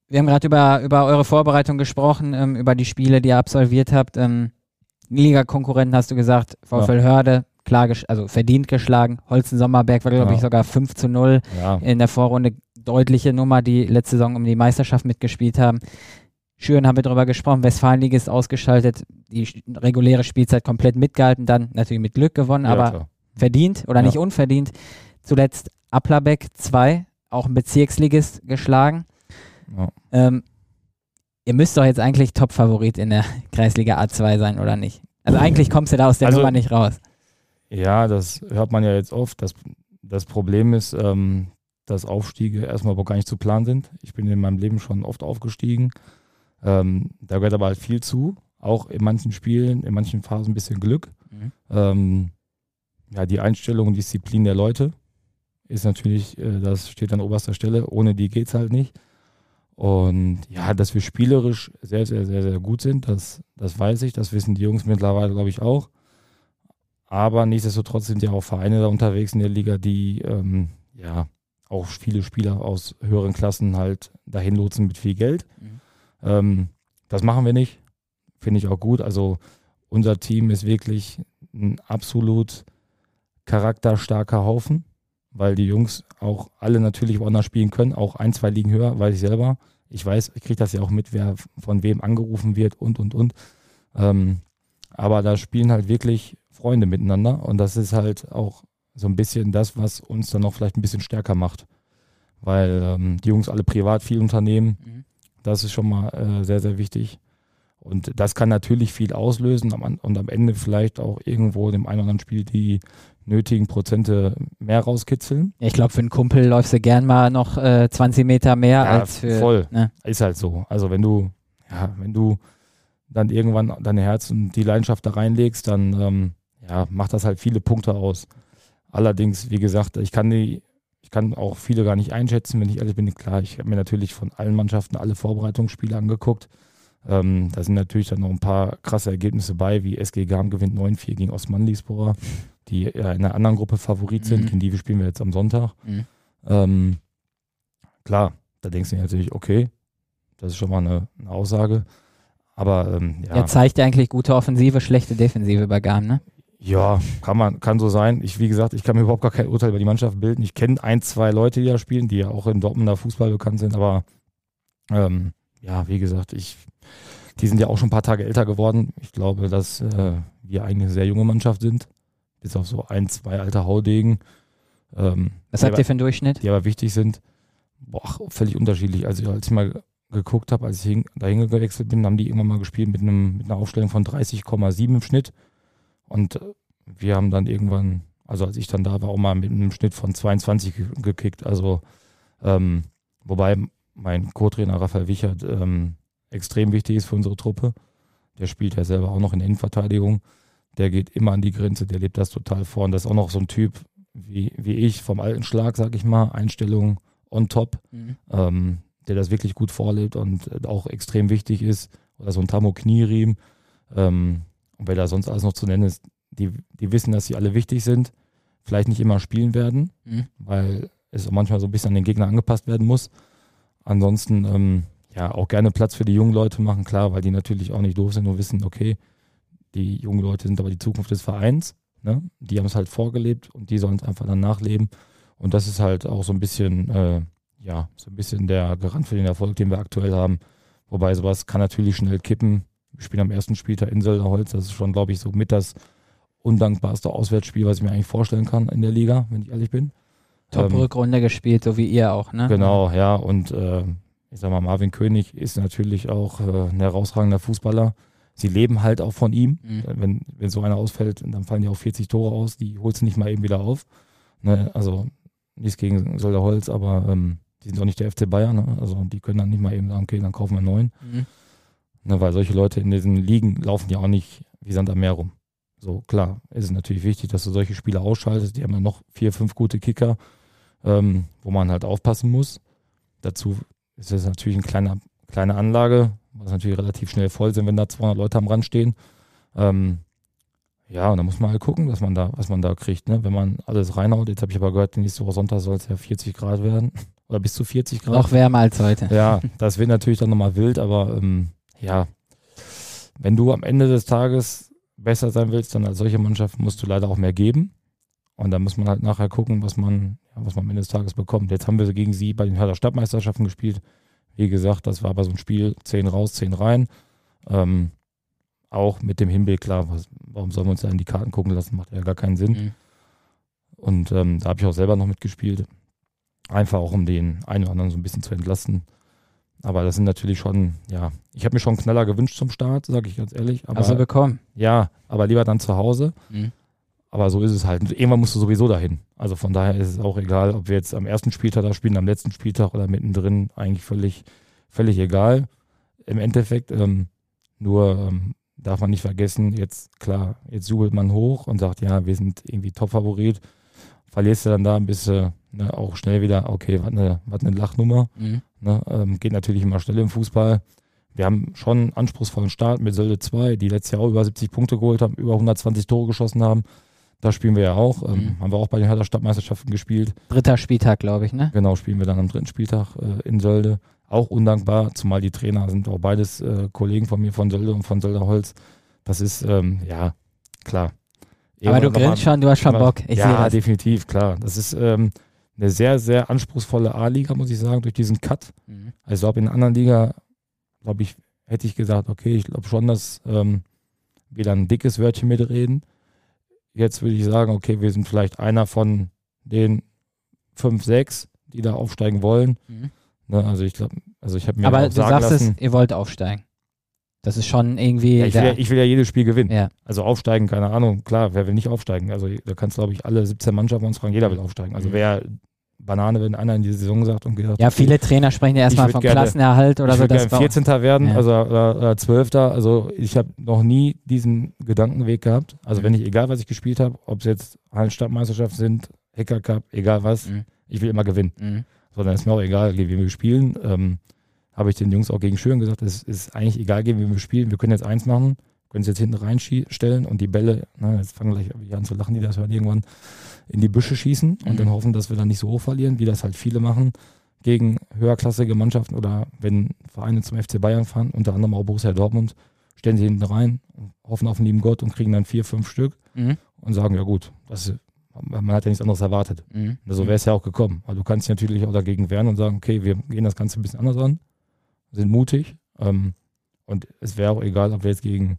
wir haben gerade über, über eure Vorbereitung gesprochen, ähm, über die Spiele, die ihr absolviert habt. Ähm, Liga-Konkurrenten hast du gesagt, VfL Hörde, klar, also verdient geschlagen. Holzen Sommerberg war, glaube Ja. ich, sogar 5 zu 0 Ja, in der Vorrunde. Deutliche Nummer, die letzte Saison um die Meisterschaft mitgespielt haben. Schüren haben wir darüber gesprochen, Westfalenliga ist ausgeschaltet, die reguläre Spielzeit komplett mitgehalten, dann natürlich mit Glück gewonnen, ja, aber klar. verdient oder Ja. nicht unverdient. Zuletzt Applerbeck 2, auch ein Bezirksligist geschlagen. Ja. Ähm, ihr müsst doch jetzt eigentlich Top-Favorit in der Kreisliga A2 sein, oder nicht? Also eigentlich kommst du da aus der Also- Nummer nicht raus. Ja, das hört man ja jetzt oft. Das, das Problem ist, ähm, dass Aufstiege erstmal aber gar nicht zu planen sind. Ich bin in meinem Leben schon oft aufgestiegen. Ähm, da gehört aber halt viel zu. Auch in manchen Spielen, in manchen Phasen ein bisschen Glück. Mhm. Ähm, ja, die Einstellung und Disziplin der Leute ist natürlich, äh, das steht an oberster Stelle. Ohne die geht es halt nicht. Und ja, dass wir spielerisch sehr, sehr, sehr, sehr gut sind, das, das weiß ich. Das wissen die Jungs mittlerweile, glaube ich, auch. Aber nichtsdestotrotz sind ja auch Vereine da unterwegs in der Liga, die ähm, ja auch viele Spieler aus höheren Klassen halt dahin lotsen mit viel Geld. Mhm. Ähm, das machen wir nicht. Finde ich auch gut. Also unser Team ist wirklich ein absolut charakterstarker Haufen, weil die Jungs auch alle natürlich woanders spielen können, auch ein, zwei Ligen höher, weiß ich selber. Ich weiß, ich kriege das ja auch mit, wer von wem angerufen wird und und und. Ähm, aber da spielen halt wirklich Freunde miteinander und das ist halt auch so ein bisschen das, was uns dann noch vielleicht ein bisschen stärker macht. Weil ähm, die Jungs alle privat viel unternehmen, Mhm. Das ist schon mal äh, sehr, sehr wichtig. Und das kann natürlich viel auslösen und am Ende vielleicht auch irgendwo dem einen oder anderen Spiel die nötigen Prozente mehr rauskitzeln. Ja, ich glaube, für einen Kumpel läufst du gern mal noch äh, 20 Meter mehr Ja, als für. voll. Ne? Ist halt so. Also wenn du, ja, wenn du dann irgendwann dein Herz und die Leidenschaft da reinlegst, dann ähm, ja, macht das halt viele Punkte aus. Allerdings, wie gesagt, ich kann die, ich kann auch viele gar nicht einschätzen, wenn ich ehrlich bin. Klar, ich habe mir natürlich von allen Mannschaften alle Vorbereitungsspiele angeguckt. Ähm, da sind natürlich dann noch ein paar krasse Ergebnisse bei, wie SG Garm gewinnt 9-4 gegen Osman-Liesbora, die ja in einer anderen Gruppe Favorit sind. Mhm. Gegen die spielen wir jetzt am Sonntag. Mhm. Ähm, klar, da denkst du dir natürlich, okay, das ist schon mal eine, eine Aussage. Aber ähm, ja, Er zeigt ja eigentlich gute Offensive, schlechte Defensive bei Garm, ne? Ja, kann man, kann so sein. Ich, wie gesagt, ich kann mir überhaupt gar kein Urteil über die Mannschaft bilden. Ich kenne ein, zwei Leute, die da spielen, die ja auch in Dortmunder Fußball bekannt sind, aber ähm, ja, wie gesagt, ich, die sind ja auch schon ein paar Tage älter geworden. Ich glaube, dass äh, wir eigentlich eine sehr junge Mannschaft sind. Bis auf so ein, zwei alte Haudegen. Ähm, Was habt aber- ihr für einen Durchschnitt? die aber wichtig sind. Boah, völlig unterschiedlich. Also als ich mal geguckt habe, als ich hin, dahin gewechselt bin, haben die irgendwann mal gespielt mit, einem, mit einer Aufstellung von 30,7 im Schnitt. Und wir haben dann irgendwann, also als ich dann da war, auch mal mit einem Schnitt von 22 ge- gekickt. Also ähm, wobei mein Co-Trainer Raphael Wichert ähm, extrem wichtig ist für unsere Truppe. Der spielt ja selber auch noch in der Innenverteidigung. Der geht immer an die Grenze, der lebt das total vor. Und das ist auch noch so ein Typ wie, wie ich vom alten Schlag, sag ich mal. Einstellung on top. Mhm. Ähm, der das wirklich gut vorlebt und auch extrem wichtig ist. Oder so ein Tamo Knieriem. Ähm, und wer da sonst alles noch zu nennen ist, die, die wissen, dass sie alle wichtig sind, vielleicht nicht immer spielen werden, Mhm. weil es auch manchmal so ein bisschen an den Gegner angepasst werden muss. Ansonsten, ähm, ja, auch gerne Platz für die jungen Leute machen, klar, weil die natürlich auch nicht doof sind und wissen, okay, die jungen Leute sind aber die Zukunft des Vereins. Ne? Die haben es halt vorgelebt und die sollen es einfach dann nachleben. Und das ist halt auch so ein bisschen, äh, ja, so ein bisschen der Garant für den Erfolg, den wir aktuell haben. Wobei sowas kann natürlich schnell kippen. Spielen am ersten Spieltag in Holz. Das ist schon, glaube ich, so mit das undankbarste Auswärtsspiel, was ich mir eigentlich vorstellen kann in der Liga, wenn ich ehrlich bin. Ähm, Top-Rückrunde gespielt, so wie ihr auch, ne? Genau, ja. Und äh, ich sag mal, Marvin König ist natürlich auch äh, ein herausragender Fußballer. Sie leben halt auch von ihm. Mhm. Wenn, wenn so einer ausfällt, dann fallen ja auch 40 Tore aus, die holst du nicht mal eben wieder auf. Ne? Also nichts gegen Solderholz, aber ähm, die sind auch nicht der FC Bayern. Ne? Also die können dann nicht mal eben sagen, okay, dann kaufen wir einen neuen. Mhm. Ne? Weil solche Leute in diesen Ligen laufen ja auch nicht wie Sand am Meer rum. So, klar, ist es natürlich wichtig, dass du solche Spieler ausschaltest. Die haben ja noch vier, fünf gute Kicker, ähm, wo man halt aufpassen muss. Dazu ist das natürlich eine kleine, kleine Anlage, was natürlich relativ schnell voll sind, wenn da 200 Leute am Rand stehen. Ähm, ja, und da muss man halt gucken, was man da, was man da kriegt. Ne? Wenn man alles reinhaut, jetzt habe ich aber gehört, nächste Woche Sonntag soll es ja 40 Grad werden oder bis zu 40 Grad. Noch wärmer als heute. Ja, das wird natürlich dann nochmal wild, aber ähm, ja, wenn du am Ende des Tages besser sein willst, dann als solche Mannschaft musst du leider auch mehr geben. Und da muss man halt nachher gucken, was man, was man am Ende des Tages bekommt. Jetzt haben wir gegen sie bei den Hörder Stadtmeisterschaften gespielt. Wie gesagt, das war aber so ein Spiel, 10 raus, 10 rein. Ähm, auch mit dem Hinblick, klar, was, warum sollen wir uns da in die Karten gucken lassen? Macht ja gar keinen Sinn. Mhm. Und ähm, da habe ich auch selber noch mitgespielt. Einfach auch, um den einen oder anderen so ein bisschen zu entlasten. Aber das sind natürlich schon, ja, ich habe mir schon einen Knaller gewünscht zum Start, sage ich ganz ehrlich. Aber, Hast du bekommen? ja, aber lieber dann zu Hause. Mhm. Aber so ist es halt. Irgendwann musst du sowieso dahin. Also von daher ist es auch egal, ob wir jetzt am ersten Spieltag da spielen, am letzten Spieltag oder mittendrin, eigentlich völlig, völlig egal. Im Endeffekt, ähm, nur ähm, darf man nicht vergessen, jetzt klar, jetzt jubelt man hoch und sagt, ja, wir sind irgendwie Top-Favorit. Verlierst du dann da ein bisschen ne, auch schnell wieder, okay, was eine, was eine Lachnummer. Mhm. Ne, ähm, geht natürlich immer schnell im Fußball. Wir haben schon einen anspruchsvollen Start mit Sölde 2, die letztes Jahr auch über 70 Punkte geholt haben, über 120 Tore geschossen haben. Da spielen wir ja auch. Ähm, Mhm. Haben wir auch bei den Hertha Stadtmeisterschaften gespielt. Dritter Spieltag, glaube ich, ne? Genau, spielen wir dann am dritten Spieltag äh, in Sölde. Auch undankbar, zumal die Trainer sind auch beides äh, Kollegen von mir von Sölde und von Sölderholz. Das ist, ähm, ja, klar. Aber du grinst schon, du hast schon Bock. Ich ja, definitiv, klar. Das ist ähm, eine sehr, sehr anspruchsvolle A-Liga, muss ich sagen, durch diesen Cut. Mhm. Also glaube, in einer anderen Liga, glaube ich, hätte ich gesagt, okay, ich glaube schon, dass ähm, wir dann ein dickes Wörtchen mitreden. Jetzt würde ich sagen, okay, wir sind vielleicht einer von den fünf, sechs, die da aufsteigen wollen. Mhm. Ne, also ich glaube, also ich habe mir Aber du sagst lassen, es, ihr wollt aufsteigen. Das ist schon irgendwie. ja, ich, will ja, ich will ja jedes Spiel gewinnen. Ja. Also aufsteigen, keine Ahnung, klar, wer will nicht aufsteigen? Also da kannst glaube ich alle 17 Mannschaften uns fragen, jeder will aufsteigen. Also Mhm. wer Banane, wenn einer in die Saison sagt und gesagt, ja, viele Trainer sprechen ja erstmal von gerne- Klassenerhalt oder ich so. war, 14. werden, Ja. also oder, oder 12. Also ich habe noch nie diesen Gedankenweg gehabt. Also Mhm. wenn ich, egal was ich gespielt habe, ob es jetzt Hallenstadtmeisterschaft sind, Hacker Cup, egal was, Mhm. ich will immer gewinnen. Mhm. Sondern ist mir auch egal, wie wir spielen. Ähm, habe ich den Jungs auch gegen Schüren gesagt, es ist eigentlich egal, gegen wie wir spielen. Wir können jetzt eins machen, können es jetzt hinten reinstellen und die Bälle, na, jetzt fangen gleich an zu lachen, die das hören, irgendwann in die Büsche schießen und Mhm. dann hoffen, dass wir dann nicht so hoch verlieren, wie das halt viele machen gegen höherklassige Mannschaften oder wenn Vereine zum FC Bayern fahren, unter anderem auch Borussia Dortmund, stellen sie hinten rein, hoffen auf den lieben Gott und kriegen dann vier, fünf Stück Mhm. und sagen, ja gut, das, man hat ja nichts anderes erwartet. Mhm. So wäre es ja auch gekommen. Weil du kannst dich natürlich auch dagegen wehren und sagen, okay, wir gehen das Ganze ein bisschen anders an, sind mutig. Ähm, und es wäre auch egal, ob wir jetzt gegen,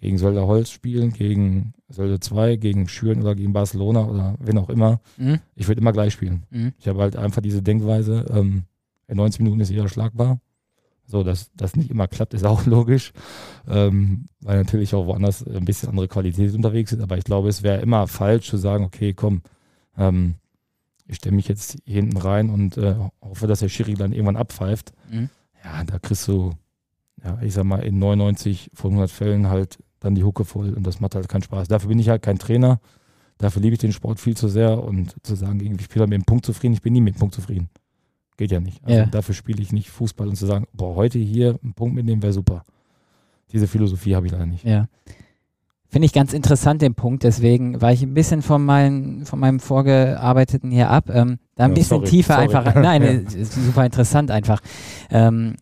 gegen Sölder Holz spielen, gegen Sölde 2, gegen Schüren oder gegen Barcelona oder wen auch immer. Mhm. Ich würde immer gleich spielen. Mhm. Ich habe halt einfach diese Denkweise, ähm, in 90 Minuten ist jeder schlagbar. So, dass das nicht immer klappt, ist auch logisch, ähm, weil natürlich auch woanders ein bisschen andere Qualität unterwegs ist. Aber ich glaube, es wäre immer falsch zu sagen, okay, komm, ähm, ich stelle mich jetzt hier hinten rein und äh, hoffe, dass der Schiri dann irgendwann abpfeift. Mhm. Ja, da kriegst du, ja, ich sag mal, in 99 von 100 Fällen halt dann die Hucke voll und das macht halt keinen Spaß. Dafür bin ich halt kein Trainer. Dafür liebe ich den Sport viel zu sehr und zu sagen, irgendwie, ich bin mit dem Punkt zufrieden, ich bin nie mit dem Punkt zufrieden. Geht ja nicht. Also Ja. dafür spiele ich nicht Fußball und zu sagen, boah, heute hier einen Punkt mitnehmen wäre super. Diese Philosophie habe ich leider nicht. Ja. Finde ich ganz interessant den Punkt, deswegen war ich ein bisschen von, mein, von meinem Vorgearbeiteten hier ab. Ähm, da ein Ja, bisschen sorry, tiefer sorry. einfach. Nein, Ja. es ist super interessant einfach. Ähm,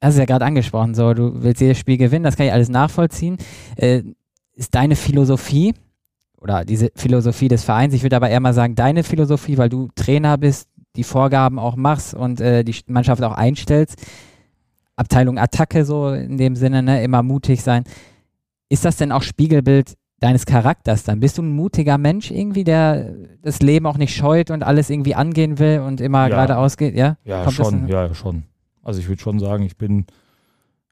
hast du ja gerade angesprochen, so du willst jedes Spiel gewinnen, das kann ich alles nachvollziehen. Äh, ist deine Philosophie oder diese Philosophie des Vereins, ich würde aber eher mal sagen, deine Philosophie, weil du Trainer bist, die Vorgaben auch machst und äh, die Mannschaft auch einstellst. Abteilung Attacke so in dem Sinne, ne, immer mutig sein. Ist das denn auch Spiegelbild deines Charakters dann? Bist du ein mutiger Mensch irgendwie, der das Leben auch nicht scheut und alles irgendwie angehen will und immer Ja. geradeaus geht? Ja, Ja, Kommt schon, ja, schon. Also ich würde schon sagen, ich bin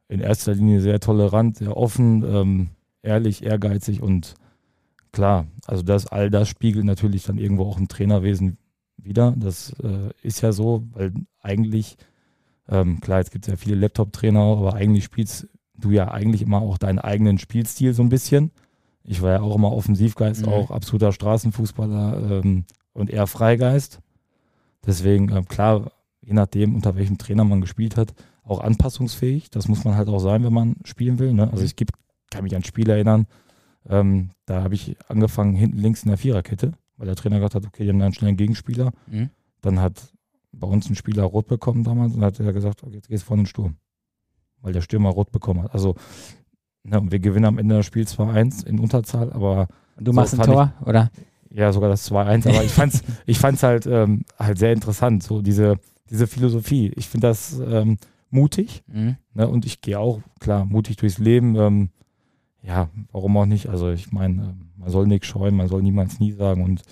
in erster Linie sehr tolerant, sehr offen, ähm, ehrlich, ehrgeizig und klar, also das, all das spiegelt natürlich dann irgendwo auch im Trainerwesen wieder. Das äh, ist ja so, weil eigentlich, ähm, klar, jetzt gibt es ja viele Laptop-Trainer, auch, aber eigentlich spielst du ja eigentlich immer auch deinen eigenen Spielstil so ein bisschen. Ich war ja auch immer Offensivgeist, Mhm. auch absoluter Straßenfußballer ähm, und eher Freigeist. Deswegen, ähm, klar, je nachdem, unter welchem Trainer man gespielt hat, auch anpassungsfähig. Das muss man halt auch sein, wenn man spielen will. Ne? Also ich gibt, kann mich an Spiel erinnern, ähm, da habe ich angefangen hinten links in der Viererkette, weil der Trainer gesagt hat, okay, die haben da einen schnellen Gegenspieler. Mhm. Dann hat bei uns ein Spieler rot bekommen damals und hat er gesagt, okay, jetzt geht's vorne in den Sturm. Weil der Stürmer rot bekommen hat. Also, ne, und wir gewinnen am Ende das Spiel 2-1 in Unterzahl, aber Und du So machst ein Tor, oder? ja, sogar das 2-1, aber ich fand's, ich fand's halt, ähm, halt sehr interessant, so diese, diese Philosophie. Ich finde das ähm, mutig Mhm. ne? und ich gehe auch, klar, mutig durchs Leben. Ähm, ja, warum auch nicht? Also ich meine, ähm, man soll nichts scheuen, man soll niemals nie sagen und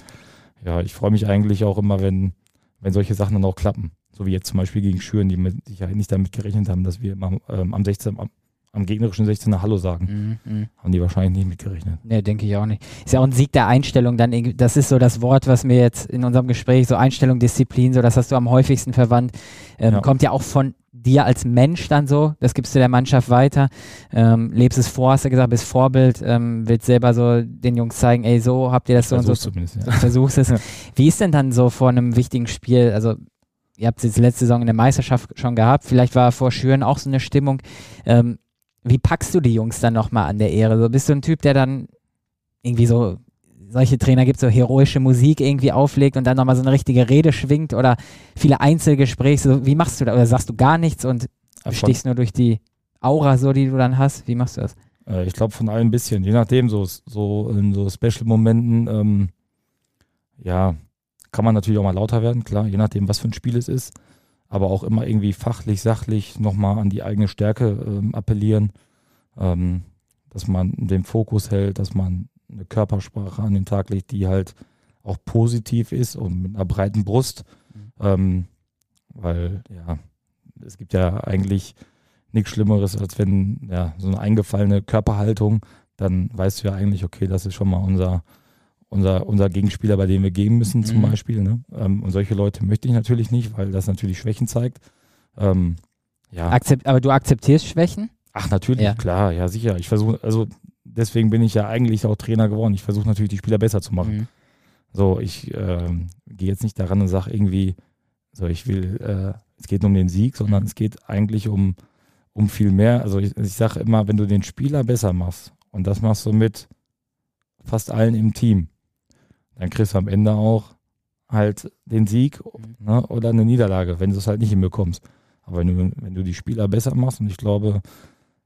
ja, ich freue mich eigentlich auch immer, wenn, wenn solche Sachen dann auch klappen. So wie jetzt zum Beispiel gegen Schüren, die mit Sicherheit nicht damit gerechnet haben, dass wir immer, ähm, am 16, am, am gegnerischen 16er Hallo sagen. Mhm. Haben die wahrscheinlich nicht mitgerechnet. Nee, denke ich auch nicht. Ist ja auch ein Sieg der Einstellung dann das ist so das Wort, was mir jetzt in unserem Gespräch, so Einstellung, Disziplin, so das hast du am häufigsten verwandt, ähm, Ja. kommt ja auch von dir als Mensch dann so, das gibst du der Mannschaft weiter, ähm, lebst es vor, hast du gesagt, bist Vorbild, ähm, willst selber so den Jungs zeigen, ey, so habt ihr das so und so, zumindest, ja. versuchst es. Ja. Wie ist denn dann so vor einem wichtigen Spiel, also ihr habt es jetzt letzte Saison in der Meisterschaft schon gehabt, vielleicht war vor Schüren auch so eine Stimmung, ähm, wie packst du die Jungs dann nochmal an der Ehre? So, bist du ein Typ, der dann irgendwie so, solche Trainer gibt, so heroische Musik irgendwie auflegt und dann nochmal so eine richtige Rede schwingt oder viele Einzelgespräche, so, wie machst du das? Oder sagst du gar nichts und stichst nur durch die Aura so, die du dann hast? Wie machst du das? Äh, ich glaube von allem ein bisschen, je nachdem, so, so in so Special-Momenten, ähm, ja, kann man natürlich auch mal lauter werden, klar, je nachdem, was für ein Spiel es ist, aber auch immer irgendwie fachlich, sachlich nochmal an die eigene Stärke ähm, appellieren, ähm, dass man den Fokus hält, dass man eine Körpersprache an den Tag legt, die halt auch positiv ist und mit einer breiten Brust, Mhm. ähm, weil, ja, es gibt ja eigentlich nichts Schlimmeres, als wenn ja, so eine eingefallene Körperhaltung, dann weißt du ja eigentlich, okay, das ist schon mal unser, unser, unser Gegenspieler, bei dem wir gehen müssen, zum Mhm. Beispiel. Ne? Ähm, und solche Leute möchte ich natürlich nicht, weil das natürlich Schwächen zeigt. Ähm, ja. Akzept, aber du akzeptierst Schwächen? Ach, natürlich, Ja. klar, ja, sicher. Ich versuche, also deswegen bin ich ja eigentlich auch Trainer geworden. Ich versuche natürlich, die Spieler besser zu machen. Mhm. So, ich ähm, gehe jetzt nicht daran und sage irgendwie, so, ich will, äh, es geht nur um den Sieg, sondern es geht eigentlich um, um viel mehr. Also ich, ich sage immer, wenn du den Spieler besser machst, und das machst du mit fast allen im Team, dann kriegst du am Ende auch halt den Sieg ne, oder eine Niederlage, wenn du es halt nicht hinbekommst. Aber wenn du, wenn du die Spieler besser machst, und ich glaube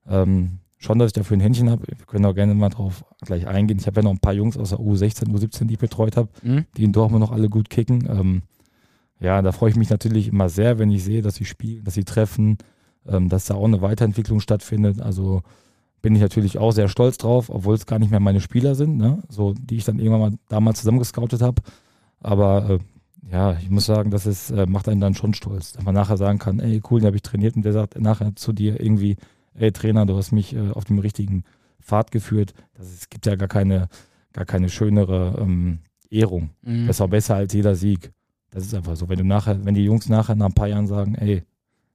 ähm, schon, dass ich dafür ein Händchen habe, wir können auch gerne mal drauf gleich eingehen. Ich habe ja noch ein paar Jungs aus der U16, U17, die ich betreut habe, Mhm. die in Dortmund noch alle gut kicken. Ähm, ja, da freue ich mich natürlich immer sehr, wenn ich sehe, dass sie spielen, dass sie treffen, ähm, dass da auch eine Weiterentwicklung stattfindet. Also bin ich natürlich auch sehr stolz drauf, obwohl es gar nicht mehr meine Spieler sind, ne? so die ich dann irgendwann mal damals zusammengescoutet habe. Aber äh, ja, ich muss sagen, das ist, äh, macht einen dann schon stolz, dass man nachher sagen kann, ey, cool, den habe ich trainiert und der sagt nachher zu dir irgendwie, ey Trainer, du hast mich äh, auf dem richtigen Pfad geführt. Das ist, es gibt ja gar keine, gar keine schönere ähm, Ehrung. Mhm. Das war besser als jeder Sieg. Das ist einfach so. Wenn du nachher, wenn die Jungs nachher nach ein paar Jahren sagen, ey,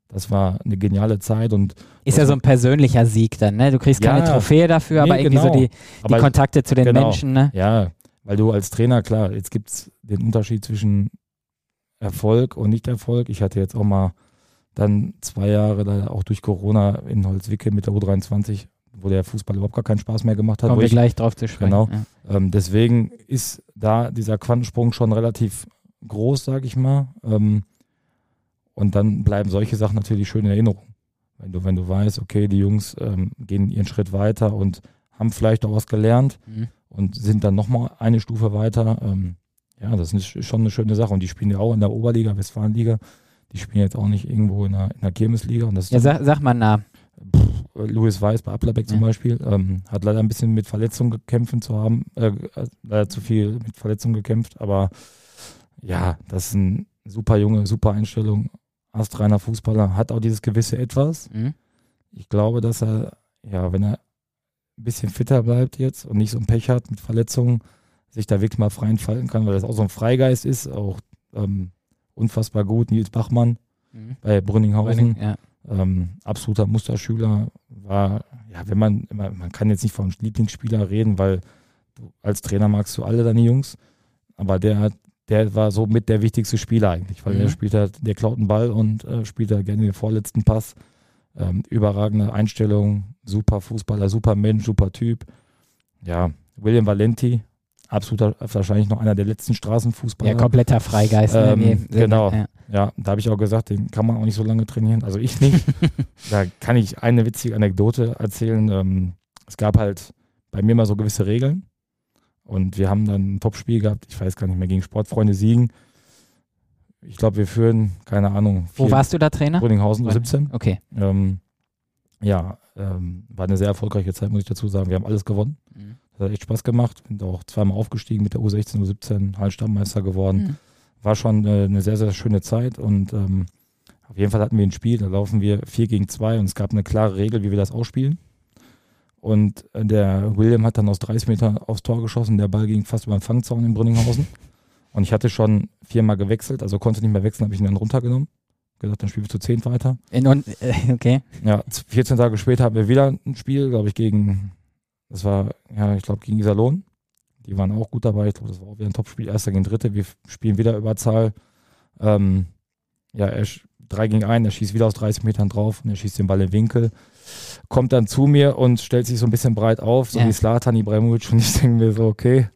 das war eine geniale Zeit und Ist ja so ein persönlicher Sieg dann, ne? Du kriegst Ja. keine Trophäe dafür, Nee, aber irgendwie so genau. die, die aber Kontakte zu den genau. Menschen, ne? ja, weil du als Trainer, klar, jetzt gibt es den Unterschied zwischen Erfolg und Nicht-Erfolg. Ich hatte jetzt auch mal dann zwei Jahre da auch durch Corona in Holzwicke mit der U23, wo der Fußball überhaupt gar keinen Spaß mehr gemacht hat. Kommen wir ich, gleich drauf zu sprechen. Genau. Ja. ähm, deswegen ist da dieser Quantensprung schon relativ groß, sage ich mal. Ähm, und dann bleiben solche Sachen natürlich schön in Erinnerung. Wenn du, wenn du weißt, okay, die Jungs ähm, gehen ihren Schritt weiter und haben vielleicht auch was gelernt Mhm. und sind dann nochmal eine Stufe weiter. Ähm, ja, das ist schon eine schöne Sache. Und die spielen ja auch in der Oberliga, Westfalenliga. Die spielen jetzt auch nicht irgendwo in der, in der Kirmesliga. Und das Ja, sag, sag mal na. Pff, Louis Weiß bei Applerbeck zum Ja. Beispiel ähm, hat leider ein bisschen mit Verletzungen gekämpft zu haben, äh, äh, leider zu viel mit Verletzungen gekämpft, aber ja, das ist ein super Junge, super Einstellung, astreiner Fußballer, hat auch dieses gewisse Etwas. Mhm. Ich glaube, dass er, ja, wenn er ein bisschen fitter bleibt jetzt und nicht so ein Pech hat mit Verletzungen, sich da wirklich mal frei entfalten kann, weil das auch so ein Freigeist ist, auch ähm, unfassbar gut. Nils Bachmann Mhm. bei Brünninghausen, Ja. ähm, absoluter Musterschüler, war, ja, wenn man, immer- man kann jetzt nicht von Lieblingsspieler reden, weil du, als Trainer magst du alle deine Jungs, aber der hat, der war so mit der wichtigste Spieler eigentlich, weil Mhm. der spielt halt, der klaut einen Ball und äh, spielt da gerne den vorletzten Pass. Ähm, überragende Einstellung, super Fußballer, super Mensch, super Typ. Ja, William Valenti, absoluter, wahrscheinlich noch einer der letzten Straßenfußballer. ja, kompletter Freigeist. ne, Ähm, Sinne. genau. Ja. Ja, da habe ich auch gesagt, den kann man auch nicht so lange trainieren. Also ich nicht. da kann ich eine witzige Anekdote erzählen. Ähm, es gab halt bei mir mal so gewisse Regeln. Und wir haben dann ein Topspiel gehabt, ich weiß gar nicht mehr, gegen Sportfreunde Siegen. Ich glaube, wir führen, keine Ahnung, Wo warst du da Trainer? Brünninghausen, 17. Okay. Ähm, ja, ähm, war eine sehr erfolgreiche Zeit, muss ich dazu sagen. Wir haben alles gewonnen. Mhm. Das hat echt Spaß gemacht. Sind auch zweimal aufgestiegen mit der U16, U17, Hallenstadtmeister geworden Mhm. war schon äh, eine sehr, sehr schöne Zeit und ähm, auf jeden Fall hatten wir ein Spiel, da laufen wir 4 gegen 2 und es gab eine klare Regel, wie wir das ausspielen. Und äh, der William hat dann aus 30 Metern aufs Tor geschossen, der Ball ging fast über den Fangzaun in Brünninghausen. Und ich hatte schon viermal gewechselt, also konnte nicht mehr wechseln, habe ich ihn dann runtergenommen. Gesagt, dann spielen wir zu 10 weiter. In, und, äh, okay. Ja, z- 14 Tage später haben wir wieder ein Spiel, glaube ich, gegen, das war, ja, ich glaube, gegen Iserlohn. Die waren auch gut dabei. Ich glaube, das war auch wieder ein Topspiel. Erster gegen Dritte. Wir spielen wieder Überzahl. Ähm, ja, er 3 gegen 1, er schießt wieder aus 30 Metern drauf und er schießt den Ball in den Winkel. Kommt dann zu mir und stellt sich so ein bisschen breit auf, so Ja. wie Slatan Ibrahimovic. Und ich denke mir so, okay.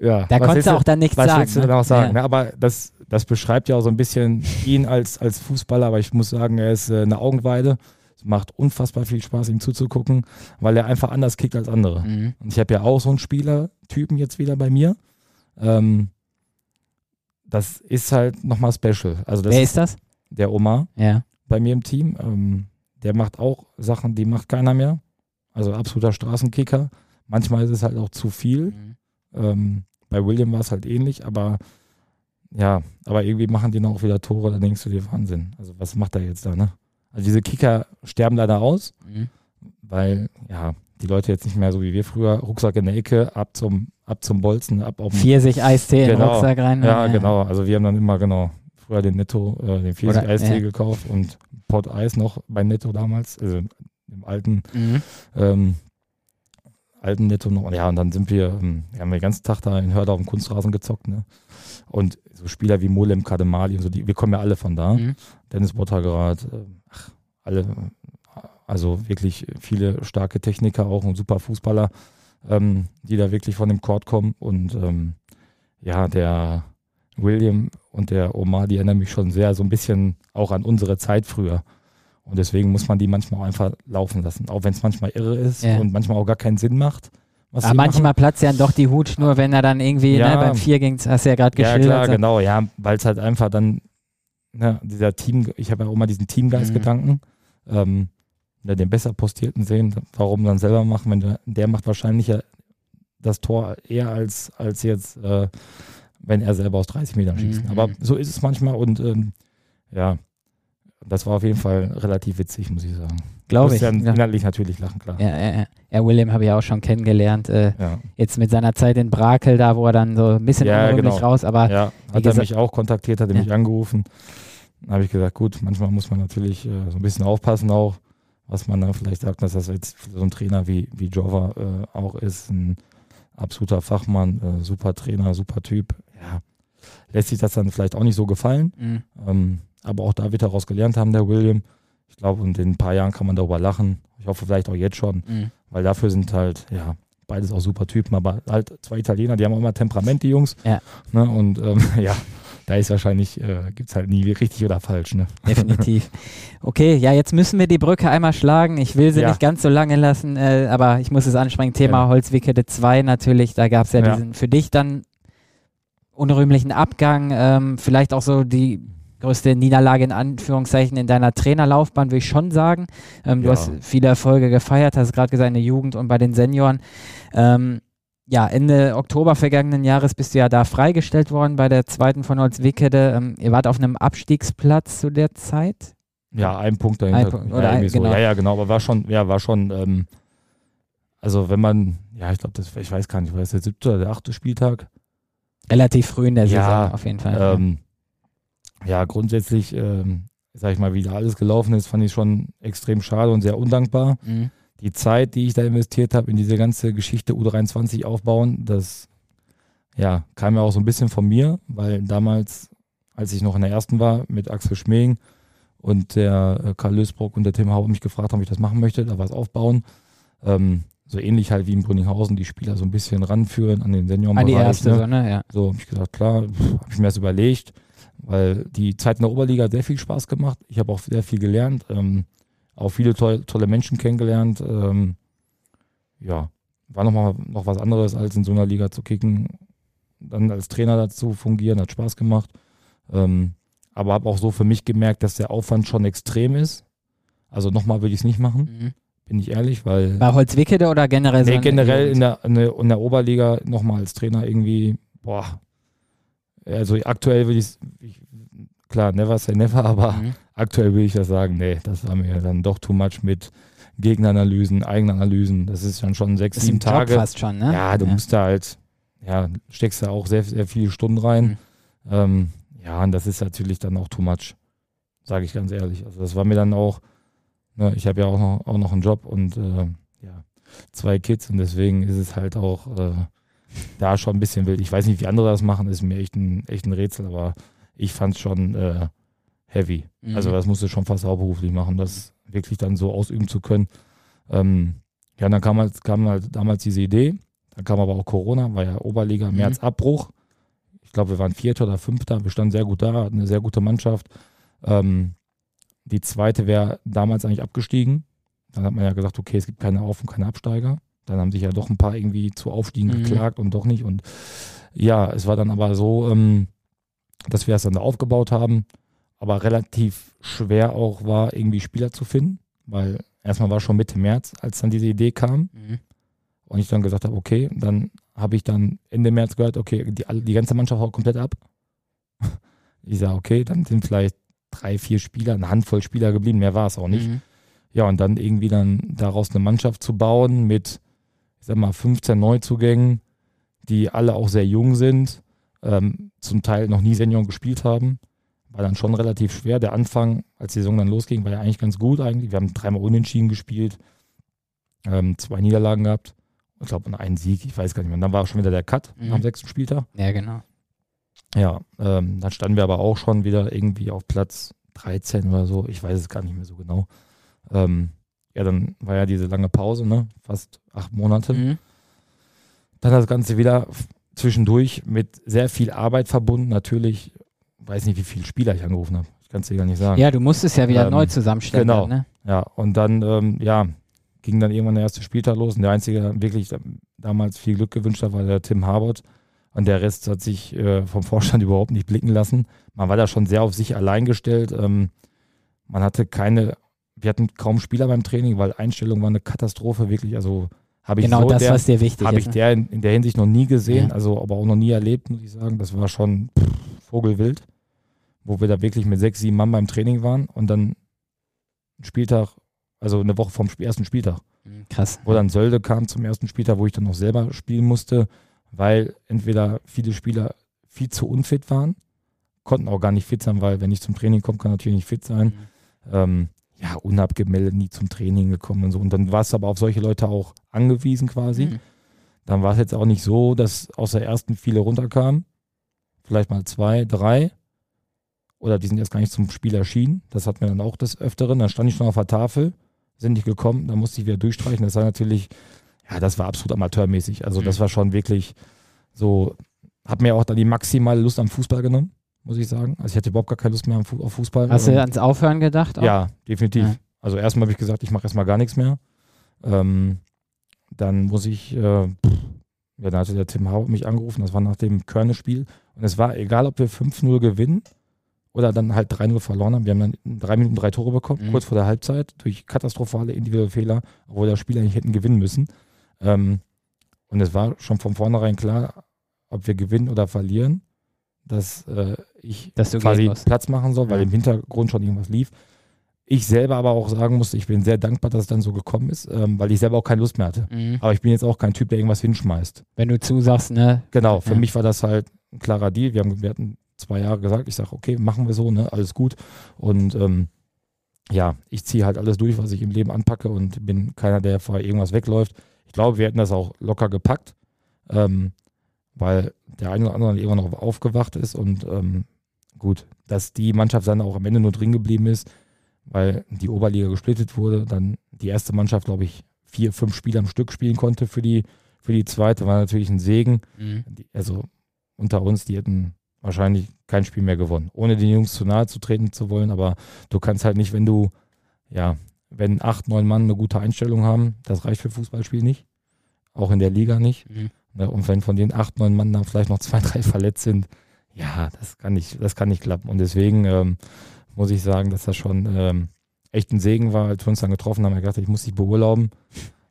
Ja, Da konntest du auch dann nichts was sagen. willst du ne? denn auch sagen? Ja. Aber das, das beschreibt ja auch so ein bisschen ihn als, als Fußballer. Aber ich muss sagen, er ist äh, eine Augenweide. Es macht unfassbar viel Spaß, ihm zuzugucken, weil er einfach anders kickt als andere. Mhm. Und ich habe ja auch so einen Spielertypen jetzt wieder bei mir. Ähm, das ist halt nochmal special. Also das Wer ist ist das? der Omar Ja. bei mir im Team. Ähm, der macht auch Sachen, die macht keiner mehr. Also absoluter Straßenkicker. Manchmal ist es halt auch zu viel. Mhm. Ähm, bei William war es halt ähnlich, aber ja, aber irgendwie machen die noch auch wieder Tore, da denkst du dir Wahnsinn. Also was macht er jetzt da, ne? Also diese Kicker sterben leider aus, Mhm. weil ja, die Leute jetzt nicht mehr so wie wir früher, Rucksack in der Ecke, ab zum, ab zum Bolzen, ab auf den Pfirsich Eistee in den Genau. Rucksack rein. Ja, genau. Also wir haben dann immer genau früher den Netto, äh, den Pfirsich Oder- Eistee ja. gekauft und Pot Eis noch bei Netto damals, also im alten Mhm. ähm, alten Netto noch. Ja, und dann sind wir, ähm, wir haben den ganzen Tag da in Hörder auf dem Kunstrasen gezockt, ne? Und so Spieler wie Molem Kademali und so, die, wir kommen ja alle von da. Mhm. Dennis Bottergrad, äh, ach, alle, äh, also wirklich viele starke Techniker auch und super Fußballer, ähm, die da wirklich von dem Court kommen. Und ähm, ja, der William und der Omar, die erinnern mich schon sehr so ein bisschen auch an unsere Zeit früher. Und deswegen muss man die manchmal auch einfach laufen lassen, auch wenn es manchmal irre ist Ja. und manchmal auch gar keinen Sinn macht. Was Aber manchmal machen. platzt ja doch die Hutschnur, wenn er dann irgendwie Ja. ne, beim Vier ging, hast du ja gerade Ja, geschildert. klar, so. genau, ja, weil es halt einfach dann, ne, dieser Team, ich habe ja auch immer diesen Teamgeist-Gedanken, ähm, ne, den besser postierten sehen, warum dann selber machen, wenn der, der macht wahrscheinlich ja das Tor eher als, als jetzt, äh, wenn er selber aus 30 Metern schießt. Mhm. Aber so ist es manchmal und ähm, ja, das war auf jeden Fall relativ witzig, muss ich sagen. Glaube Muss ich. Ja inhaltlich natürlich lachen, klar. Ja, ja, ja. William habe ich auch schon kennengelernt. Äh, Ja, jetzt mit seiner Zeit in Brakel, da wo er dann so ein bisschen Ja, genau. raus, aber ja. hat er mich auch kontaktiert, hat er mich angerufen. Dann habe ich gesagt, gut, manchmal muss man natürlich äh, so ein bisschen aufpassen auch, was man dann vielleicht sagt, dass das jetzt so ein Trainer wie, wie Jova äh, auch ist, ein absoluter Fachmann, äh, super Trainer, super Typ. Ja, lässt sich das dann vielleicht auch nicht so gefallen. Mhm. Ähm, aber auch da wird daraus gelernt haben, der William. Ich glaube, und in ein paar Jahren kann man darüber lachen. Ich hoffe vielleicht auch jetzt schon, Mhm. weil dafür sind halt, ja, beides auch super Typen, aber halt zwei Italiener, die haben auch immer Temperament, die Jungs. Ja. Ne? Und ähm, ja, da ist wahrscheinlich, äh, gibt es halt nie richtig oder falsch. Ne? Definitiv. Okay, ja, jetzt müssen wir die Brücke einmal schlagen. Ich will sie Ja. nicht ganz so lange lassen, äh, aber ich muss es ansprechen. Thema Ja. Holzwickede 2 natürlich. Da gab es ja, Ja. diesen für dich dann unrühmlichen Abgang. Ähm, vielleicht auch so die größte Niederlage in Anführungszeichen in deiner Trainerlaufbahn, würde ich schon sagen. Ähm, Du Ja. hast viele Erfolge gefeiert, hast gerade gesagt in der Jugend und bei den Senioren. Ähm, ja, Ende Oktober vergangenen Jahres bist du ja da freigestellt worden bei der zweiten von Holzwickede. Ähm, ihr wart auf einem Abstiegsplatz zu der Zeit. Ja, ein Punkt dahinter. Ein Punkt, oder ja, ein- so. genau. ja, ja, genau, aber war schon, ja, war schon, ähm, also wenn man, ja, ich glaube, das, ich weiß gar nicht, war das der siebte oder der achte Spieltag? Relativ früh in der Saison Ja, auf jeden Fall. Ähm, ja, grundsätzlich, ähm, sag ich mal, wie da alles gelaufen ist, fand ich schon extrem schade und sehr undankbar. Mhm. Die Zeit, die ich da investiert habe in diese ganze Geschichte U23 aufbauen, das ja, kam ja auch so ein bisschen von mir, weil damals, als ich noch in der ersten war, mit Axel Schmeling und der äh, Karl Lösbrock und der Tim Hauer mich gefragt haben, ob ich das machen möchte, da was aufbauen. Ähm, so ähnlich halt wie in Brünninghausen, die Spieler so ein bisschen ranführen an den An Seniorenbereich. die erste ne? Sonne, ja. So habe ich gesagt, klar, habe ich mir das überlegt, weil die Zeit in der Oberliga hat sehr viel Spaß gemacht. Ich habe auch sehr viel gelernt, ähm, auch viele toll, tolle Menschen kennengelernt. Ähm, ja, war nochmal noch was anderes, als in so einer Liga zu kicken. Dann als Trainer dazu fungieren, hat Spaß gemacht. Ähm, aber habe auch so für mich gemerkt, dass der Aufwand schon extrem ist. Also nochmal würde ich es nicht machen, Mhm. Bin ich ehrlich, weil. Bei Holzwickede oder generell so? Nee, generell in der, in der, in der Oberliga nochmal als Trainer irgendwie, boah. Also aktuell würde ich, ich, klar, never say never, aber Mhm. aktuell würde ich das sagen, nee, das war mir dann doch too much mit Gegneranalysen, Eigenanalysen. Das ist dann schon sechs, Das sieben ein Job Tage. fast schon, ne? Ja, du musst da halt, ja, steckst da auch sehr, sehr viele Stunden rein. Mhm. Ähm, ja, und das ist natürlich dann auch too much, sage ich ganz ehrlich. Also das war mir dann auch, ne, ich habe ja auch noch, auch noch einen Job und äh, ja, zwei Kids und deswegen ist es halt auch äh, da schon ein bisschen wild. Ich weiß nicht, wie andere das machen, ist mir echt ein, echt ein Rätsel, aber ich fand es schon äh, heavy. Mhm. Also das musste schon fast hauptberuflich machen, das wirklich dann so ausüben zu können. Ähm, ja, dann kam halt, kam halt damals diese Idee, dann kam aber auch Corona, war ja Oberliga, Mhm. März Abbruch. Ich glaube, wir waren Vierter oder Fünfter, wir standen sehr gut da, hatten eine sehr gute Mannschaft. Ähm, die zweite wäre damals eigentlich abgestiegen. Dann hat man ja gesagt, okay, es gibt keine Auf- und keine Absteiger. Dann haben sich ja doch ein paar irgendwie zu Aufstiegen Mhm. geklagt und doch nicht. Und ja, es war dann aber so, ähm, dass wir es dann da aufgebaut haben, aber relativ schwer auch war, irgendwie Spieler zu finden, weil erstmal war schon Mitte März, als dann diese Idee kam Mhm. und ich dann gesagt habe, okay, dann habe ich dann Ende März gehört, okay, die, die ganze Mannschaft haut komplett ab. Ich sage, okay, dann sind vielleicht drei, vier Spieler, eine Handvoll Spieler geblieben, mehr war es auch nicht. Mhm. Ja, und dann irgendwie dann daraus eine Mannschaft zu bauen mit, ich sag mal, 15 Neuzugängen, die alle auch sehr jung sind, ähm, zum Teil noch nie Senioren gespielt haben, war dann schon relativ schwer. Der Anfang, als die Saison dann losging, war ja eigentlich ganz gut eigentlich. Wir haben dreimal unentschieden gespielt, ähm, zwei Niederlagen gehabt. Ich glaube, und einen Sieg, ich weiß gar nicht mehr. Und dann war schon wieder der Cut Mhm. am sechsten Spieltag. Ja, genau. Ja, ähm, dann standen wir aber auch schon wieder irgendwie auf Platz 13 oder so. Ich weiß es gar nicht mehr so genau. Ähm, ja, dann war ja diese lange Pause, ne? Fast acht Monate. Mhm. Dann das Ganze wieder zwischendurch mit sehr viel Arbeit verbunden. Natürlich, weiß nicht, wie viele Spieler ich angerufen habe. Ich kann es dir gar nicht sagen. Ja, du musstest ja wieder Ähm, neu zusammenstellen. genau. Dann, ne? Ja, und dann, ähm, ja, ging dann irgendwann der erste Spieltag los. Und der Einzige, der wirklich damals viel Glück gewünscht hat, war der Tim Harbert. Und der Rest hat sich äh, vom Vorstand überhaupt nicht blicken lassen. Man war da schon sehr auf sich allein gestellt. Ähm, man hatte keine, wir hatten kaum Spieler beim Training, weil Einstellung war eine Katastrophe, wirklich. Also habe ich Genau so das, der, was dir wichtig habe ich ne? der in, in der Hinsicht noch nie gesehen, Ja. also aber auch noch nie erlebt, muss ich sagen. Das war schon pff, Vogelwild, wo wir da wirklich mit sechs, sieben Mann beim Training waren und dann ein Spieltag, also eine Woche vom ersten Spieltag, Mhm, Krass. wo dann Sölde kam zum ersten Spieltag, wo ich dann noch selber spielen musste, weil entweder viele Spieler viel zu unfit waren, konnten auch gar nicht fit sein, weil wenn ich zum Training komme, kann natürlich nicht fit sein. Mhm. Ähm, ja, unabgemeldet, nie zum Training gekommen und so. Und dann war es aber auf solche Leute auch angewiesen quasi. Mhm. Dann war es jetzt auch nicht so, dass aus der ersten viele runterkamen. vielleicht mal zwei, drei. Oder die sind jetzt gar nicht zum Spiel erschienen. Das hatten wir dann auch des Öfteren. Dann stand ich schon auf der Tafel, sind nicht gekommen, dann musste ich wieder durchstreichen. Das war natürlich, ja, das war absolut amateurmäßig. Also das Mhm. war schon wirklich so, hat mir auch dann die maximale Lust am Fußball genommen, muss ich sagen. Also ich hatte überhaupt gar keine Lust mehr auf Fußball. Hast du ans Aufhören gedacht? auch? ja, definitiv. Ja. Also erstmal habe ich gesagt, ich mache erstmal gar nichts mehr. Ähm, dann muss ich, äh, pff, ja, da hatte der Tim Hau mich angerufen, das war nach dem Körne-Spiel. Und es war egal, ob wir 5-0 gewinnen oder dann halt 3-0 verloren haben. Wir haben dann in drei Minuten drei Tore bekommen, Mhm. kurz vor der Halbzeit, durch katastrophale individuelle Fehler, obwohl das Spiel eigentlich hätten gewinnen müssen. Ähm, und es war schon von vornherein klar, ob wir gewinnen oder verlieren, dass äh, ich Dass quasi. Platz machen soll, weil Ja. im Hintergrund schon irgendwas lief. Ich selber aber auch sagen musste, ich bin sehr dankbar, dass es dann so gekommen ist, ähm, weil ich selber auch keine Lust mehr hatte. Mhm. Aber ich bin jetzt auch kein Typ, der irgendwas hinschmeißt. Wenn du zusagst, ne? Genau, für Ja. mich war das halt ein klarer Deal. Wir, haben, wir hatten zwei Jahre gesagt, ich sage, okay, machen wir so, ne, alles gut. Und ähm, ja, ich ziehe halt alles durch, was ich im Leben anpacke und bin keiner, der vorher irgendwas wegläuft. Ich glaube, wir hätten das auch locker gepackt, ähm, weil der eine oder andere irgendwann noch aufgewacht ist und ähm, gut, dass die Mannschaft dann auch am Ende nur drin geblieben ist, weil die Oberliga gesplittet wurde, dann die erste Mannschaft, glaube ich, vier, fünf Spiele am Stück spielen konnte für die, für die zweite, war natürlich ein Segen. Mhm. Also unter uns, die hätten wahrscheinlich kein Spiel mehr gewonnen. Ohne den Jungs zu nahe zu treten zu wollen, aber du kannst halt nicht, wenn du, ja, wenn acht, neun Mann eine gute Einstellung haben, das reicht für Fußballspiel nicht. Auch in der Liga nicht. Mhm. Ne, Und wenn von den acht, neun Mann dann vielleicht noch zwei, drei verletzt sind, ja, das kann nicht, das kann nicht klappen. Und deswegen ähm, muss ich sagen, dass das schon ähm, echt ein Segen war, als wir uns dann getroffen haben. Ich dachte, ich muss dich beurlauben.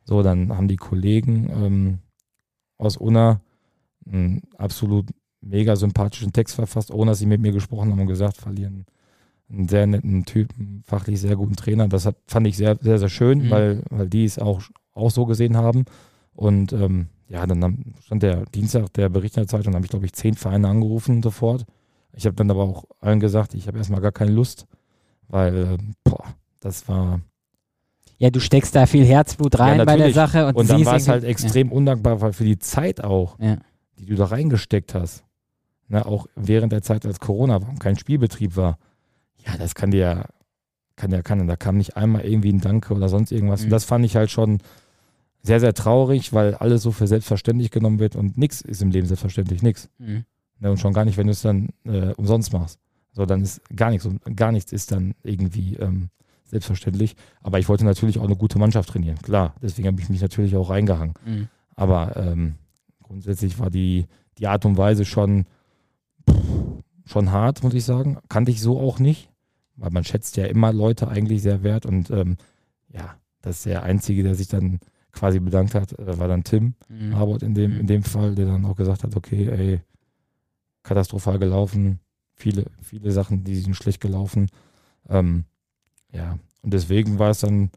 So, dann haben die Kollegen ähm, aus Unna einen absolut mega sympathischen Text verfasst, ohne dass sie mit mir gesprochen haben und gesagt, verlieren einen sehr netten Typen, fachlich sehr guten Trainer. Das hat, fand ich sehr, sehr, sehr schön, Mhm. weil, weil die es auch, auch so gesehen haben. Und ähm, ja, dann stand der Dienstag der Bericht in der Zeitung, da habe ich, glaube ich, zehn Vereine angerufen sofort. Ich habe dann aber auch allen gesagt, ich habe erstmal gar keine Lust, weil, äh, boah, das war. Ja, du steckst da viel Herzblut rein Ja, bei der. Sache und, Und dann war es halt extrem undankbar, weil für die Zeit auch, Ja. die du da reingesteckt hast, ne, auch während der Zeit, als Corona war und kein Spielbetrieb war, ja, das kann dir ja, kann ja keiner. Da kam nicht einmal irgendwie ein Danke oder sonst irgendwas. Mhm. Und das fand ich halt schon sehr, sehr traurig, weil alles so für selbstverständlich genommen wird und nichts ist im Leben selbstverständlich, nichts. Mhm. Ne, und schon gar nicht, wenn du es dann äh, umsonst machst. So, dann ist gar nichts und gar nichts ist dann irgendwie ähm, selbstverständlich. Aber ich wollte natürlich auch eine gute Mannschaft trainieren, klar. Deswegen habe ich mich natürlich auch reingehangen. Mhm. Aber ähm, grundsätzlich war die, die Art und Weise schon, pff, schon hart, muss ich sagen. Kannte ich so auch nicht, weil man schätzt ja immer Leute eigentlich sehr wert. Und ähm, ja, das ist der Einzige, der sich dann quasi bedankt hat, äh, war dann Tim. Mhm. Arbeit in dem, Mhm. in dem Fall, der dann auch gesagt hat, okay, ey, katastrophal gelaufen, viele, viele Sachen, die sind schlecht gelaufen. Ähm, ja, und deswegen war es dann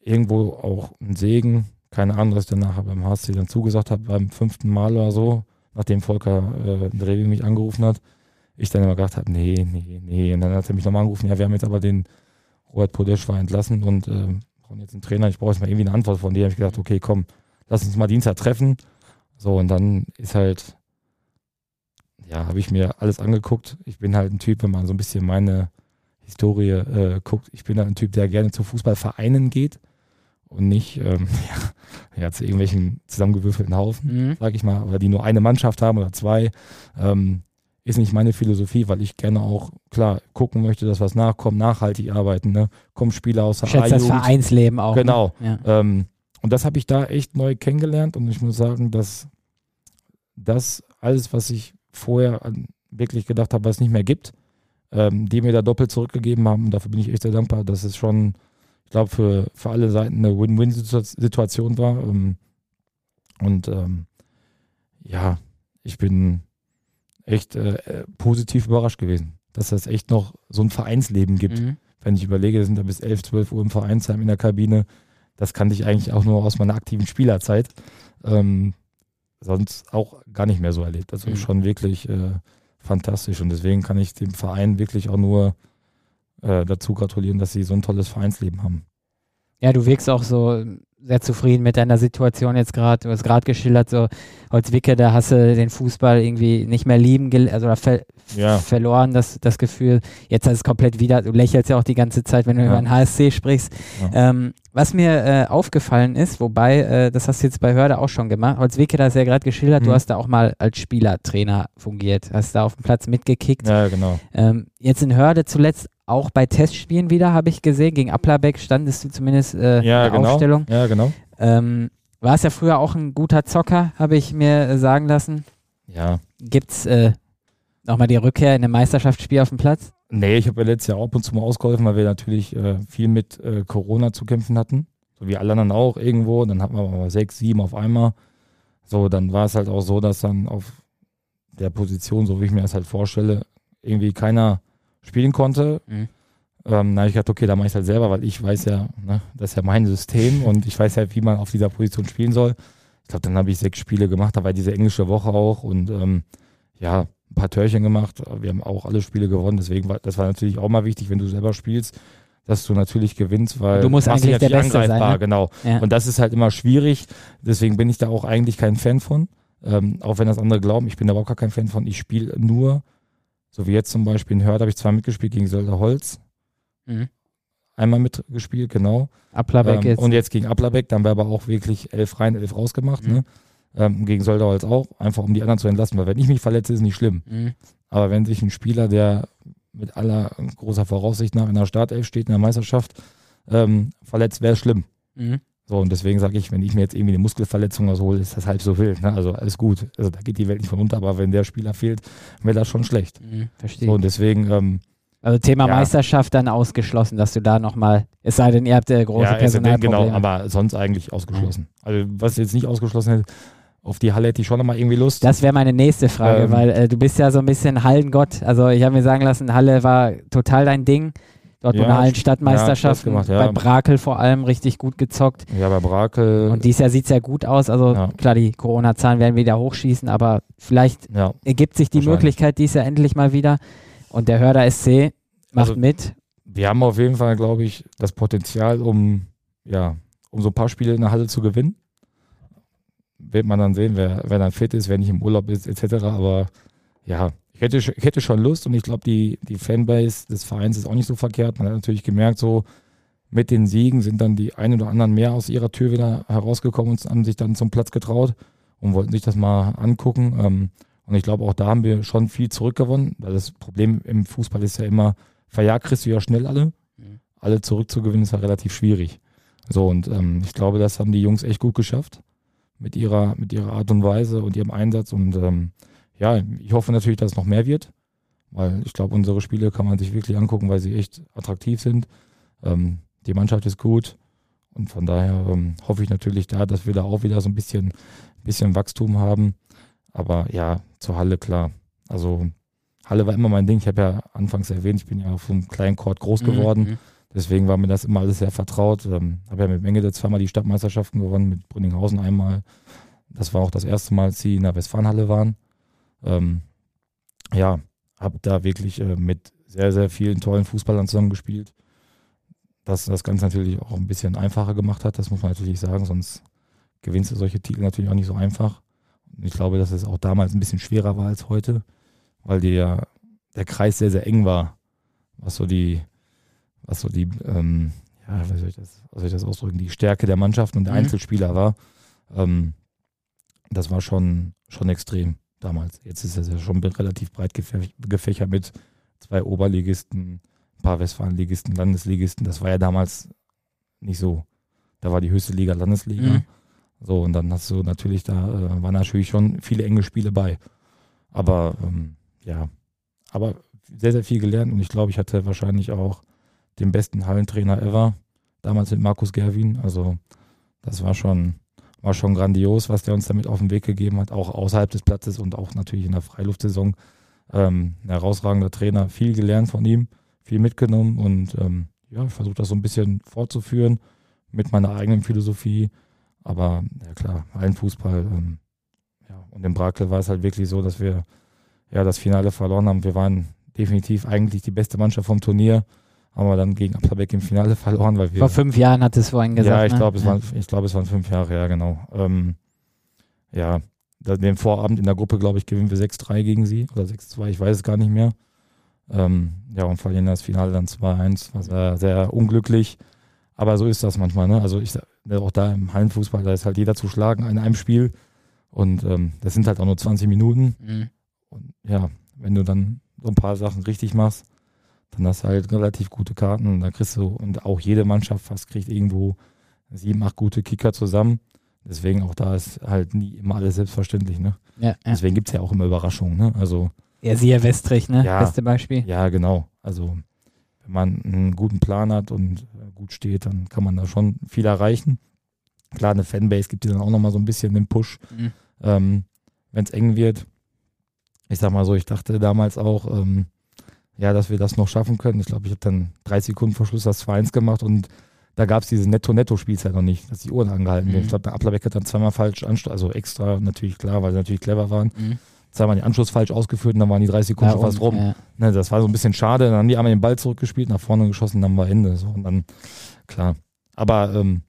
irgendwo auch ein Segen, keine Ahnung, was ich dann nachher beim HSC dann zugesagt habe, beim fünften Mal oder so, nachdem Volker äh, Drevi mich angerufen hat, ich dann immer gedacht habe, nee, nee, nee. Und dann hat er mich nochmal angerufen, ja, wir haben jetzt aber den Robert Podesch war entlassen und ähm, brauchen jetzt einen Trainer, ich brauche jetzt mal irgendwie eine Antwort von dir. habe ich gedacht, okay, komm, lass uns mal Dienstag treffen. So, und dann ist halt, ja, habe ich mir alles angeguckt. Ich bin halt ein Typ, wenn man so ein bisschen meine Historie äh, guckt, ich bin halt ein Typ, der gerne zu Fußballvereinen geht und nicht ähm, ja, ja, zu irgendwelchen zusammengewürfelten Haufen, Mhm. sag ich mal, oder die nur eine Mannschaft haben oder zwei. Ähm, ist nicht meine Philosophie, weil ich gerne auch, klar, gucken möchte, dass was nachkommt, nachhaltig arbeiten, ne? Kommen Spieler aus der Schätzt das. Vereinsleben auch. Genau. Ne? Ja. Ähm, und das habe ich da echt neu kennengelernt und ich muss sagen, dass das alles, was ich vorher wirklich gedacht habe, was es nicht mehr gibt, ähm, die mir da doppelt zurückgegeben haben und dafür bin ich echt sehr dankbar. dass es schon, ich glaube, für, für alle Seiten eine Win-Win-Situation war. Ähm, und ähm, ja, ich bin echt äh, positiv überrascht gewesen, dass es echt noch so ein Vereinsleben gibt Mhm. wenn ich überlege, wir sind da bis 11, 12 Uhr im Vereinsheim in der Kabine. Das kannte ich eigentlich auch nur aus meiner aktiven Spielerzeit. Ähm, sonst auch gar nicht mehr so erlebt. Also Mhm. schon wirklich äh, fantastisch. Und deswegen kann ich dem Verein wirklich auch nur äh, dazu gratulieren, dass sie so ein tolles Vereinsleben haben. Ja, du wirkst auch so sehr zufrieden mit deiner Situation jetzt gerade. Du hast gerade geschildert, so Holzwicke, da hast du den Fußball irgendwie nicht mehr lieben, also ver ja. verloren, das, das Gefühl. Jetzt hast du es komplett wieder, du lächelst ja auch die ganze Zeit, wenn du ja. über den HSC sprichst. Ja. Ähm, was mir äh, aufgefallen ist, wobei, äh, das hast du jetzt bei Hörde auch schon gemacht, Holzwicke, da hast du ja gerade geschildert, mhm. du hast da auch mal als Spielertrainer fungiert, hast da auf dem Platz mitgekickt. Ja, genau. Ähm, jetzt in Hörde zuletzt auch bei Testspielen wieder, habe ich gesehen. Gegen Applerbeck standest du zumindest äh, ja, in der genau. Aufstellung. Ja, genau. Ähm, warst ja früher auch ein guter Zocker, habe ich mir äh, sagen lassen. Ja. Gibt es äh, nochmal die Rückkehr in ein Meisterschaftsspiel auf dem Platz? Nee, ich habe ja letztes Jahr ab und zu mal ausgeholfen, weil wir natürlich äh, viel mit äh, Corona zu kämpfen hatten. So wie alle anderen auch irgendwo. Dann hatten wir mal sechs, sieben auf einmal. So, dann war es halt auch so, dass dann auf der Position, so wie ich mir das halt vorstelle, irgendwie keiner spielen konnte. Mhm. Ähm, na, ich gedacht, okay, da mache ich es halt selber, weil ich weiß ja, ne, das ist ja mein System und ich weiß ja, wie man auf dieser Position spielen soll. Ich glaube, dann habe ich sechs Spiele gemacht, da war diese englische Woche auch und ähm, ja, ein paar Törchen gemacht. Wir haben auch alle Spiele gewonnen, deswegen war das war natürlich auch mal wichtig, wenn du selber spielst, dass du natürlich gewinnst, weil du musst eigentlich der Beste sein. Ne? Genau. Ja. Und das ist halt immer schwierig. Deswegen bin ich da auch eigentlich kein Fan von. Ähm, auch wenn das andere glauben, ich bin da überhaupt gar kein Fan von. Ich spiele nur so wie jetzt zum Beispiel in Hörd habe ich zwar mitgespielt gegen Sölder Holz. Mhm. Einmal mitgespielt, genau. Applerbeck ähm, jetzt. Und jetzt gegen Applerbeck, dann wir aber auch wirklich elf rein, elf rausgemacht. Mhm. Ne? Ähm, gegen Holz auch, einfach um die anderen zu entlassen, weil wenn ich mich verletze, ist nicht schlimm. Mhm. Aber wenn sich ein Spieler, der mit aller großer Voraussicht nach in der Startelf steht, in der Meisterschaft, ähm, verletzt, wäre schlimm. Mhm. So, und deswegen sage ich, wenn ich mir jetzt irgendwie eine Muskelverletzung oder hole, ist das halb so wild. Ne? Also alles gut. Also da geht die Welt nicht von unter, aber wenn der Spieler fehlt, wäre das schon schlecht. Mhm, verstehe. So, und deswegen. Ähm, also Thema ja. Meisterschaft dann ausgeschlossen, dass du da nochmal, es sei denn, ihr habt äh, große ja, Personalprobleme. Genau, aber sonst eigentlich ausgeschlossen. Mhm. Also was jetzt nicht ausgeschlossen hätte, auf die Halle hätte ich schon nochmal irgendwie Lust. Das wäre meine nächste Frage, ähm, weil äh, du bist ja so ein bisschen Hallengott. Also ich habe mir sagen lassen, Halle war total dein Ding. Dortmunder ja, Hallenstadtmeisterschaften, ja, ja. bei Brakel vor allem richtig gut gezockt. Ja, bei Brakel. Und dieses Jahr sieht es ja gut aus. Also ja. klar, die Corona-Zahlen werden wieder hochschießen, aber vielleicht ergibt sich die Möglichkeit dies Jahr endlich mal wieder. Und der Hörder SC macht also, mit. Wir haben auf jeden Fall, glaube ich, das Potenzial, um, ja, um so ein paar Spiele in der Halle zu gewinnen. Wird man dann sehen, wer, wer dann fit ist, wer nicht im Urlaub ist, etc. Aber ja, ich hätte, ich hätte schon Lust und ich glaube, die, die Fanbase des Vereins ist auch nicht so verkehrt. Man hat natürlich gemerkt, so mit den Siegen sind dann die ein oder anderen mehr aus ihrer Tür wieder herausgekommen und haben sich dann zum Platz getraut und wollten sich das mal angucken. Ähm, und ich glaube, auch da haben wir schon viel zurückgewonnen. Weil das Problem im Fußball ist ja immer, verjagt kriegst du ja schnell alle. Mhm. Alle zurückzugewinnen ist ja relativ schwierig. So, und ähm, ich glaube, das haben die Jungs echt gut geschafft mit ihrer, mit ihrer Art und Weise und ihrem Einsatz. Und ähm, ja, ich hoffe natürlich, dass es noch mehr wird, weil ich glaube, unsere Spiele kann man sich wirklich angucken, weil sie echt attraktiv sind. Ähm, die Mannschaft ist gut und von daher ähm, hoffe ich natürlich da, dass wir da auch wieder so ein bisschen, bisschen Wachstum haben. Aber ja, zur Halle klar. Also Halle war immer mein Ding. Ich habe ja anfangs erwähnt, ich bin ja auf so einem kleinen Court groß mhm, geworden. Mhm. Deswegen war mir das immer alles sehr vertraut. Ähm, habe ja mit Mengele zweimal die Stadtmeisterschaften gewonnen, mit Brünninghausen einmal. Das war auch das erste Mal, als sie in der Westfalenhalle waren. Ähm, ja, habe da wirklich äh, mit sehr, sehr vielen tollen Fußballern zusammengespielt. Das das Ganze natürlich auch ein bisschen einfacher gemacht hat, das muss man natürlich sagen, sonst gewinnst du solche Titel natürlich auch nicht so einfach. Und ich glaube, dass es auch damals ein bisschen schwerer war als heute, weil der, der Kreis sehr, sehr eng war, was so die, was so die, ähm, ja, wie soll ich das, was soll ich das ausdrücken, die Stärke der Mannschaften und der mhm. Einzelspieler war. Ähm, das war schon, schon extrem damals. Jetzt ist es ja schon relativ breit gefächert mit zwei Oberligisten, ein paar Westfalenligisten, Landesligisten. Das war ja damals nicht so. Da war die höchste Liga Landesliga. Mhm. So, und dann hast du natürlich, da äh, waren natürlich schon viele enge Spiele bei. Aber ähm, ja, aber sehr, sehr viel gelernt und ich glaube, ich hatte wahrscheinlich auch den besten Hallentrainer ever. Damals mit Markus Gerwin. Also, das war schon, war schon grandios, was der uns damit auf den Weg gegeben hat, auch außerhalb des Platzes und auch natürlich in der Freiluftsaison. Ähm, ein herausragender Trainer, viel gelernt von ihm, viel mitgenommen und ähm, ja, ich versuche das so ein bisschen fortzuführen mit meiner eigenen Philosophie. Aber ja klar, allen Fußball. Ähm, ja. Und im Brakel war es halt wirklich so, dass wir ja das Finale verloren haben. Wir waren definitiv eigentlich die beste Mannschaft vom Turnier, haben wir dann gegen Applerbeck im Finale verloren, weil wir. Vor fünf Jahren hat es vorhin gesagt. ja, ich ne? glaube, es, Ja. waren, ich glaube, es waren fünf Jahre, ja, genau. Ähm, ja, den Vorabend in der Gruppe, glaube ich, gewinnen wir 6-3 gegen sie oder 6-2, ich weiß es gar nicht mehr. Ähm, ja, und verlieren das Finale dann 2-1, war sehr, sehr unglücklich. Aber so ist das manchmal, ne? Also ich ne, auch da im Hallenfußball, da ist halt jeder zu schlagen in einem Spiel. Und ähm, das sind halt auch nur 20 Minuten. Mhm. Und ja, wenn du dann so ein paar Sachen richtig machst, dann hast du halt relativ gute Karten und da kriegst du, und auch jede Mannschaft fast kriegt irgendwo sieben, acht gute Kicker zusammen. Deswegen auch da ist halt nie immer alles selbstverständlich, ne? Ja, ja. Deswegen gibt es ja auch immer Überraschungen, ne? Also, ja, siehe Westrich, ne? Ja. Beste Beispiel. ja, genau. Also, wenn man einen guten Plan hat und äh, gut steht, dann kann man da schon viel erreichen. Klar, eine Fanbase gibt dir dann auch nochmal so ein bisschen den Push, Mhm. ähm, wenn es eng wird. Ich sag mal so, ich dachte damals auch, ähm, ja, dass wir das noch schaffen können. Ich glaube, ich habe dann drei Sekunden vor Schluss das 2-1 gemacht und da gab es diese Netto-Netto-Spielzeit noch nicht, dass die Uhren angehalten werden. Mhm. Ich glaube, der Applerbeck hat dann zweimal falsch also extra natürlich klar, weil sie natürlich clever waren, Mhm. zweimal den Anschluss falsch ausgeführt und dann waren die drei Sekunden schon fast rum. Ja. Ne, das war so ein bisschen schade. Dann haben die einmal den Ball zurückgespielt, nach vorne geschossen, dann war Ende. So, und dann, klar. Aber ähm,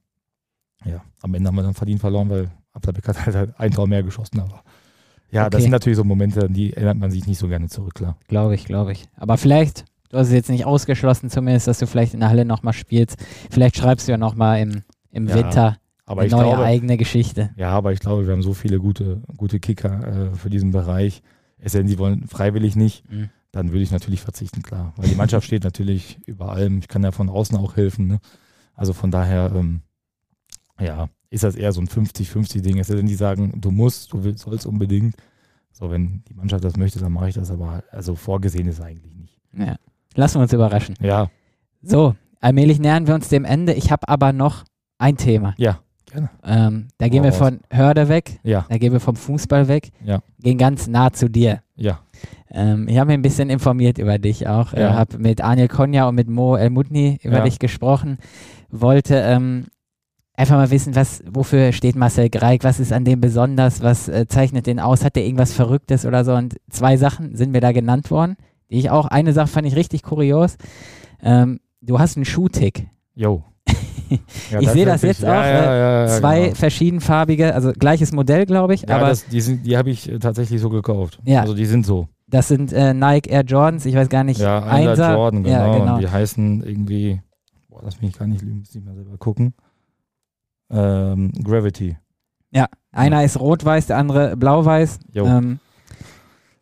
ja, am Ende haben wir dann verdient verloren, weil Applerbeck hat halt ein Tor mehr geschossen. Aber ja, das Okay. sind natürlich so Momente, an die erinnert man sich nicht so gerne zurück, klar. Glaube ich, glaube ich. Aber vielleicht, du hast es jetzt nicht ausgeschlossen zumindest, dass du vielleicht in der Halle nochmal spielst. Vielleicht schreibst du ja nochmal im, im Ja, Winter Aber eine neue glaube, eigene Geschichte. ja, aber ich glaube, wir haben so viele gute, gute Kicker äh, für diesen Bereich. Es sei denn, sie wollen freiwillig nicht, Mhm. dann würde ich natürlich verzichten, klar. Weil die Mannschaft steht natürlich über allem. Ich kann ja von außen auch helfen. Ne? Also von daher, ähm, ja, ist das eher so ein 50-50-Ding. Es sei denn, die sagen, du musst, du willst, sollst unbedingt. So, wenn die Mannschaft das möchte, dann mache ich das, aber also vorgesehen ist eigentlich nicht. Ja. Lassen wir uns überraschen. Ja, So, allmählich nähern wir uns dem Ende. Ich habe aber noch ein Thema. ja, gerne. Ähm, da gehen wir von Hörde weg, Ja, da gehen wir vom Fußball weg, Ja. gehen ganz nah zu dir. ja, Ähm, ich habe mich ein bisschen informiert über dich auch. Ich Ja. habe mit Anil Konya und mit Mo El Mutni über Ja. dich gesprochen. Wollte ähm, einfach mal wissen, was, wofür steht Marcel Greig? Was ist an dem besonders? Was äh, zeichnet den aus? Hat der irgendwas Verrücktes oder so? Und zwei Sachen sind mir da genannt worden, die ich auch, eine Sache fand ich richtig kurios. Ähm, du hast einen Schuhtick. yo. Ja, Ich sehe das jetzt auch, Ja, ja, ja, Zwei genau. verschiedenfarbige, also gleiches Modell, glaube ich, Ja, aber das, die, sind- die habe ich äh, tatsächlich so gekauft. Ja. Also die sind so. das sind äh, Nike Air Jordans, ich weiß gar nicht, Ja, Einser. Jordan, genau. Genau. Und die heißen irgendwie, boah, lass mich gar nicht lügen, muss ich mal selber gucken. Ähm, Gravity. Einer ist rot-weiß, der andere blau-weiß. Ähm,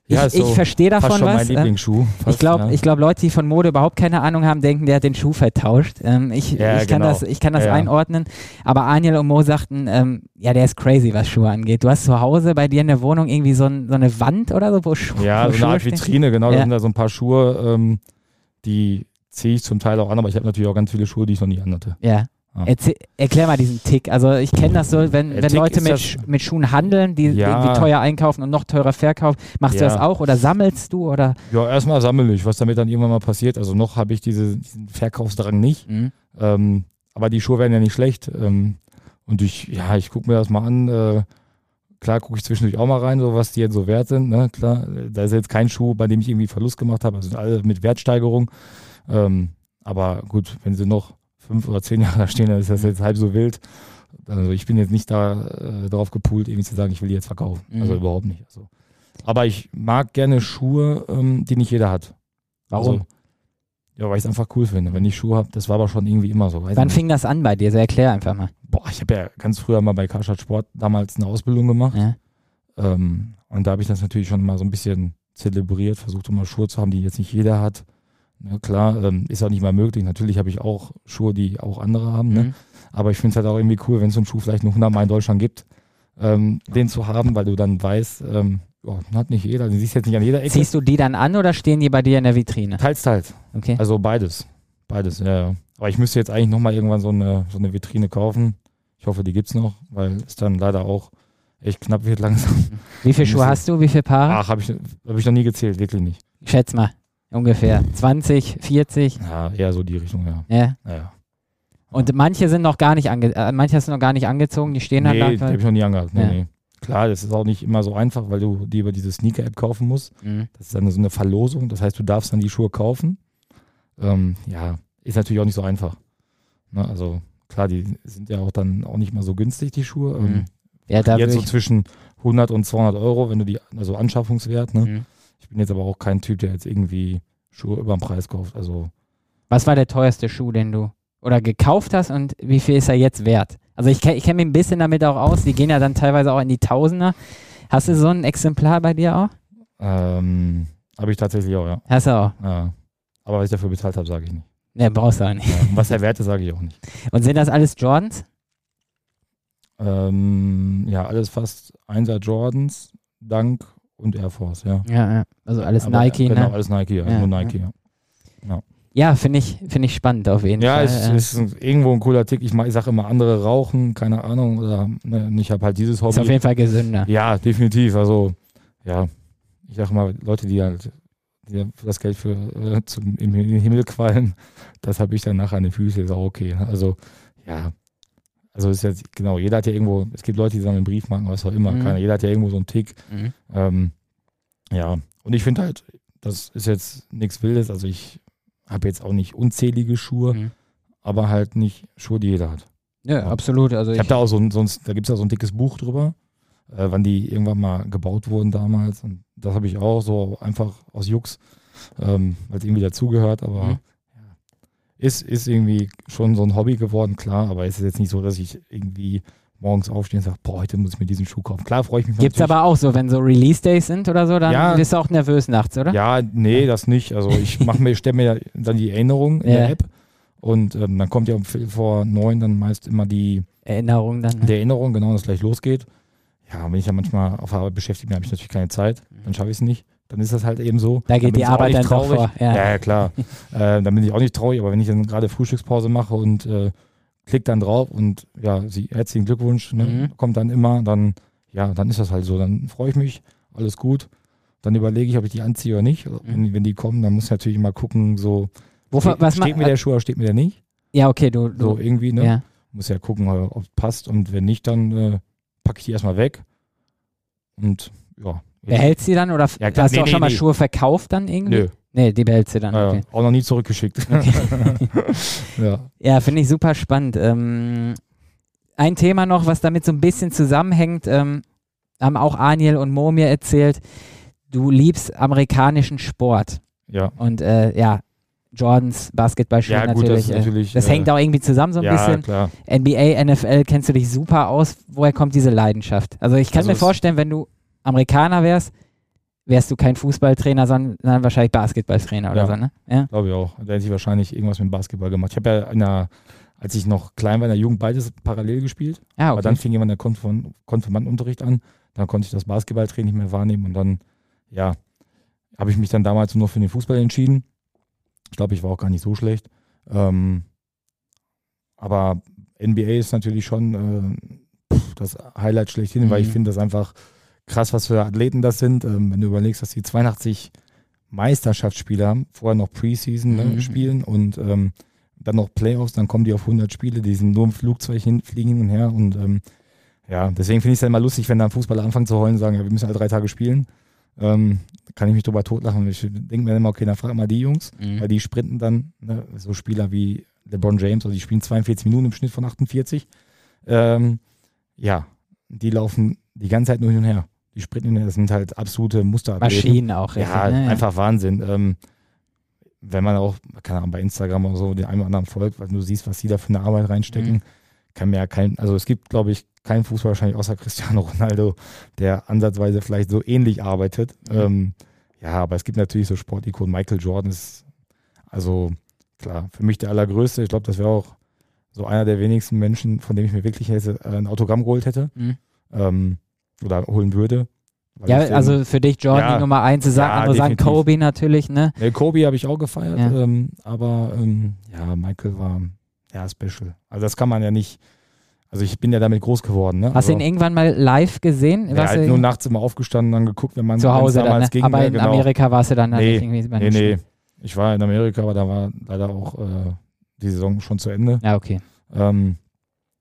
Ja, ich ist so ich verstehe davon schon was. mein ähm, Lieblingsschuh. Fast, ich glaube, ja. ich glaub, Leute, die von Mode überhaupt keine Ahnung haben, denken, der hat den Schuh vertauscht. Ähm, ich, Ja, ich, kann genau. das, ich kann das Ja, ja. einordnen. Aber Aniel und Mo sagten, ähm, ja, der ist crazy, was Schuhe angeht. Du hast zu Hause bei dir in der Wohnung irgendwie so, ein, so eine Wand oder so, wo Schuhe Ja, wo so eine Schuhe Art stehen? Vitrine, genau. Ja. Da sind da so ein paar Schuhe, ähm, die ziehe ich zum Teil auch an, aber ich habe natürlich auch ganz viele Schuhe, die ich noch nie anhatte. Ja. Erzähl, erklär mal diesen Tick. Also ich kenne das so, wenn, Der wenn Tick Leute mit, mit Schuhen handeln, die Ja. irgendwie teuer einkaufen und noch teurer verkaufen. Machst du Ja. das auch oder sammelst du oder? Ja, erstmal sammle ich, was damit dann irgendwann mal passiert. Also noch habe ich diese, diesen Verkaufsdrang nicht. Mhm. Ähm, aber die Schuhe werden ja nicht schlecht. Ähm, und ich, ja, ich gucke mir das mal an. Äh, klar gucke ich zwischendurch auch mal rein, so was die jetzt so wert sind. Ne? Klar, äh, da ist jetzt kein Schuh, bei dem ich irgendwie Verlust gemacht habe. Also sind alle mit Wertsteigerung. Ähm, aber gut, wenn sie noch fünf oder zehn Jahre da stehen, dann ist das jetzt halb so wild. Also ich bin jetzt nicht da äh, darauf gepoolt, irgendwie zu sagen, ich will die jetzt verkaufen. Mhm. Also überhaupt nicht. Also. Aber ich mag gerne Schuhe, ähm, die nicht jeder hat. Warum? Also, ja, weil ich es einfach cool finde. Wenn ich Schuhe habe, das war aber schon irgendwie immer so. Wann fing das an bei dir? So erklär einfach mal. Boah, ich habe ja ganz früher mal bei Karstadt Sport damals eine Ausbildung gemacht. Ja. Ähm, und da habe ich das natürlich schon mal so ein bisschen zelebriert, versucht immer Schuhe zu haben, die jetzt nicht jeder hat. Ja, klar, ähm, ist auch nicht mal möglich. Natürlich habe ich auch Schuhe, die auch andere haben. Ne? Mhm. Aber ich finde es halt auch irgendwie cool, wenn es so einen Schuh vielleicht nur 100 Mal in Deutschland gibt, ähm, den zu haben, weil du dann weißt, ähm, den hat nicht jeder, den siehst du jetzt nicht an jeder Ecke. Ziehst du die dann an oder stehen die bei dir in der Vitrine? Teils, teils. Okay. Also beides. Beides, ja, ja. Aber ich müsste jetzt eigentlich nochmal irgendwann so eine, so eine Vitrine kaufen. Ich hoffe, die gibt's noch, weil es dann leider auch echt knapp wird langsam. Wie viele Schuhe hast du? Wie viele Paare? Ach, habe ich, hab ich noch nie gezählt, wirklich nicht. Schätz mal. Ungefähr 20, 40. Ja, eher so die Richtung, ja. Ja. ja. Und manche sind noch gar nicht ange äh, manche du noch gar nicht angezogen, die stehen halt Nee, die einfach. habe ich noch nie angehabt. Nee, Ja. nee. Klar, das ist auch nicht immer so einfach, weil du die über diese Sneaker-App kaufen musst. Mhm. Das ist dann so eine Verlosung. Das heißt, du darfst dann die Schuhe kaufen. Ähm, ja, ist natürlich auch nicht so einfach. Ne? Also klar, die sind ja auch dann auch nicht mal so günstig, die Schuhe. Mhm. Ähm, Ja, da jetzt so zwischen 100 und 200 Euro, wenn du die, also Anschaffungswert. Ne? Mhm. Ich bin jetzt aber auch kein Typ, der jetzt irgendwie Schuhe über den Preis kauft. Also Was war der teuerste Schuh, den du oder gekauft hast und wie viel ist er jetzt wert? Also ich, ich kenne mich ein bisschen damit auch aus. Die gehen ja dann teilweise auch in die Tausender. Hast du so ein Exemplar bei dir auch? ähm, habe ich tatsächlich auch, ja. Hast du auch. ja. Aber was ich dafür bezahlt habe, sage ich nicht. Ne, brauchst du auch nicht. Ja. Und was der Wert ist, sage ich auch nicht. Und sind das alles Jordans? Ähm, ja, alles fast Einser Jordans, Dank und Air Force, ja. Ja, ja. Also alles Aber, Nike, Genau, ne? alles Nike, ja. Ja, nur Nike, ja. Ja, finde ich, finde ich spannend auf jeden Ja, Fall. es Äh, ist ein, irgendwo ein cooler Tick. Ich, ich sage immer, andere rauchen, keine Ahnung, oder ne, ich habe halt dieses ist auf Hobby. jeden Fall gesünder. Ja, definitiv. Also, ja, ich sage mal, Leute, die halt die das Geld für äh, zum, im Himmel qualmen, das habe ich dann nachher an den Füßen, ist auch okay. Ne? Also, ja. Also ist jetzt, genau, jeder hat ja irgendwo, es gibt Leute, die sammeln Briefmarken, was auch immer, Mhm. keiner, jeder hat ja irgendwo so einen Tick. Mhm. Ähm, ja, und ich finde halt, das ist jetzt nichts Wildes, also ich habe jetzt auch nicht unzählige Schuhe, Mhm. aber halt nicht Schuhe, die jeder hat. Ja, absolut. Also Ich habe da auch so ein, so ein da gibt es ja so ein dickes Buch drüber, äh, wann die irgendwann mal gebaut wurden damals. Und das habe ich auch so einfach aus Jux, ähm, weil es irgendwie dazugehört, aber Mhm. Ist, ist irgendwie schon so ein Hobby geworden, klar, aber es ist jetzt nicht so, dass ich irgendwie morgens aufstehe und sage, boah, heute muss ich mir diesen Schuh kaufen. Klar freue ich mich Gibt's natürlich. aber auch so, wenn so Release Days sind oder so, dann Ja. bist du auch nervös nachts, oder? Ja, nee, das nicht. Also ich mache mir, stelle mir dann die Erinnerung in Ja. der App und ähm, dann kommt ja um vor neun dann meist immer die, Erinnerung dann. Ne? die Erinnerung, genau, dass es gleich losgeht. Ja, wenn ich ja manchmal auf Arbeit beschäftigt bin, habe ich natürlich keine Zeit. Dann schaffe ich es nicht. Dann ist das halt eben so. Da geht die Arbeit dann traurig. vor. Ja. Ja, klar. äh, dann bin ich auch nicht traurig, aber wenn ich dann gerade Frühstückspause mache und äh, klick dann drauf und ja, sie, herzlichen Glückwunsch, ne, Mhm. kommt dann immer, dann, ja, dann ist das halt so. Dann freue ich mich, alles gut. Dann überlege ich, ob ich die anziehe oder nicht. Wenn, wenn die kommen, dann muss ich natürlich mal gucken, so, Wovon, steht, was steht mir der Schuh oder steht mir der nicht? Ja, okay, du, du So irgendwie, ne? ja. Muss ja gucken, ob es passt und wenn nicht, dann äh, packe ich die erstmal weg. Und ja. Behältst sie dann oder Ja, klar. hast du Nee, auch schon nee, mal nee. Schuhe verkauft dann irgendwie? Nö, Nee, die behältst du dann. äh, Okay. auch noch nie zurückgeschickt. Okay. ja. Ja, finde ich super spannend. Ähm, ein Thema noch, was damit so ein bisschen zusammenhängt, ähm, haben auch Aniel und Mo mir erzählt, du liebst amerikanischen Sport. ja. Und äh, ja, Jordans, Basketballschuhe Ja, gut, natürlich. das ist äh, natürlich. das äh, hängt auch irgendwie zusammen so ein ja, bisschen. klar. NBA, NFL kennst du dich super aus. Woher kommt diese Leidenschaft? Also ich kann Also mir vorstellen, wenn du Amerikaner wärst, wärst du kein Fußballtrainer, sondern wahrscheinlich Basketballtrainer oder Ja. so, ne? Ja. Glaube ich auch. Da hätte ich wahrscheinlich irgendwas mit Basketball gemacht. Ich habe ja in der, als ich noch klein war, in der Jugend beides parallel gespielt. Ah, Aber okay. dann fing jemand der Konfirm Konfirmandenunterricht an. Dann konnte ich das Basketballtraining nicht mehr wahrnehmen und dann, ja, habe ich mich dann damals nur für den Fußball entschieden. Ich glaube, ich war auch gar nicht so schlecht. Ähm, aber NBA ist natürlich schon äh, das Highlight schlechthin, weil ich Mhm. finde das einfach krass, was für Athleten das sind. Ähm, wenn du überlegst, dass die 82 Meisterschaftsspiele haben, vorher noch Preseason ne, Mhm. spielen und ähm, dann noch Playoffs, dann kommen die auf 100 Spiele, die sind nur im Flugzeug hin, fliegen hin und her und ähm, ja, deswegen finde ich es dann immer lustig, wenn da ein Fußballer anfängt zu heulen und sagen, ja, wir müssen alle drei Tage spielen. Ähm, kann ich mich drüber totlachen. Ich denke mir immer, okay, dann frag mal die Jungs, Mhm. weil die sprinten dann, ne, so Spieler wie LeBron James, also die spielen 42 Minuten im Schnitt von 48. Ähm, ja, die laufen die ganze Zeit nur hin und her. Die das sind halt absolute Musterathleten. Maschinen auch. richtig, Ja, ne? einfach Wahnsinn. Ähm, wenn man auch, keine Ahnung, bei Instagram oder so den einen oder anderen folgt, weil du siehst, was die da für eine Arbeit reinstecken, Mhm. kann mir ja kein, also es gibt, glaube ich, keinen Fußball wahrscheinlich außer Cristiano Ronaldo, der ansatzweise vielleicht so ähnlich arbeitet. Mhm. Ähm, ja, aber es gibt natürlich so Sportikonen. Michael Jordan ist, also klar, für mich der allergrößte. Ich glaube, das wäre auch so einer der wenigsten Menschen, von dem ich mir wirklich hätte, äh, ein Autogramm geholt hätte Mhm. ähm, oder holen würde. Ja, also für dich Jordan Ja. die Nummer eins, sagen, Ja, andere sagen. Kobe natürlich, ne? Nee, Kobe habe ich auch gefeiert, Ja. ähm, aber ähm, ja, Michael war ja special. Also das kann man ja nicht. Also ich bin ja damit groß geworden. Ne? Hast du also, ihn irgendwann mal live gesehen? ja, Warst halt nur nachts immer aufgestanden, dann geguckt, wenn man zu Hause dann, damals ne? ging. Aber ne, in genau. Amerika warst du dann Nee, nicht irgendwie bei Nee, nee. Ich war in Amerika, aber da war leider auch äh, die Saison schon zu Ende. Ja, okay. Ähm,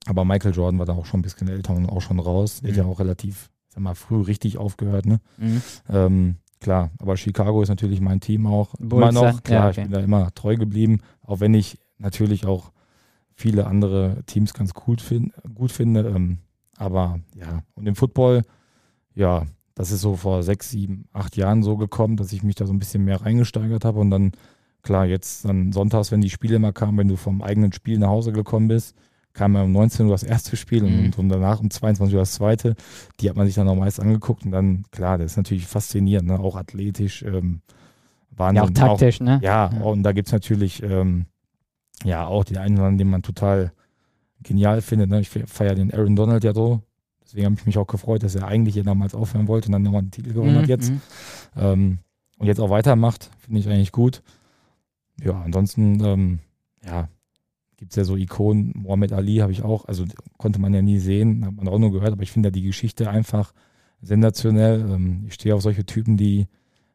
aber Michael Jordan war da auch schon ein bisschen älter und auch schon raus. Der hat Mhm. ja auch relativ, sag mal, früh richtig aufgehört. Ne? Mhm. Ähm, klar, aber Chicago ist natürlich mein Team auch. Bulls immer noch, klar, Ja, okay. ich bin da immer treu geblieben, auch wenn ich natürlich auch viele andere Teams ganz gut, find, gut finde. Ähm, aber ja, und im Football, ja, das ist so vor sechs, sieben, acht Jahren so gekommen, dass ich mich da so ein bisschen mehr reingesteigert habe und dann, klar, jetzt dann sonntags, wenn die Spiele mal kamen, wenn du vom eigenen Spiel nach Hause gekommen bist, kam ja um 19 Uhr das erste Spiel mhm. und, danach um 22 Uhr das zweite. Die hat man sich dann auch meist angeguckt und dann, klar, das ist natürlich faszinierend, ne? auch athletisch. Ähm, Wahnsinn. Ja, auch taktisch, auch, ne? Ja, ja, und da gibt es natürlich ähm, ja auch den einen oder anderen, den man total genial findet. Ne? Ich feiere den Aaron Donald ja so. Deswegen habe ich mich auch gefreut, dass er eigentlich ja damals aufhören wollte und dann nochmal einen Titel gewonnen mhm, hat jetzt. Mhm. Ähm, und jetzt auch weitermacht, finde ich eigentlich gut. Ja, ansonsten, ähm, ja, gibt es ja so Ikonen. Mohammed Ali habe ich auch, also konnte man ja nie sehen, hat man auch nur gehört, aber ich finde ja die Geschichte einfach sensationell. Ähm, ich stehe auf solche Typen, die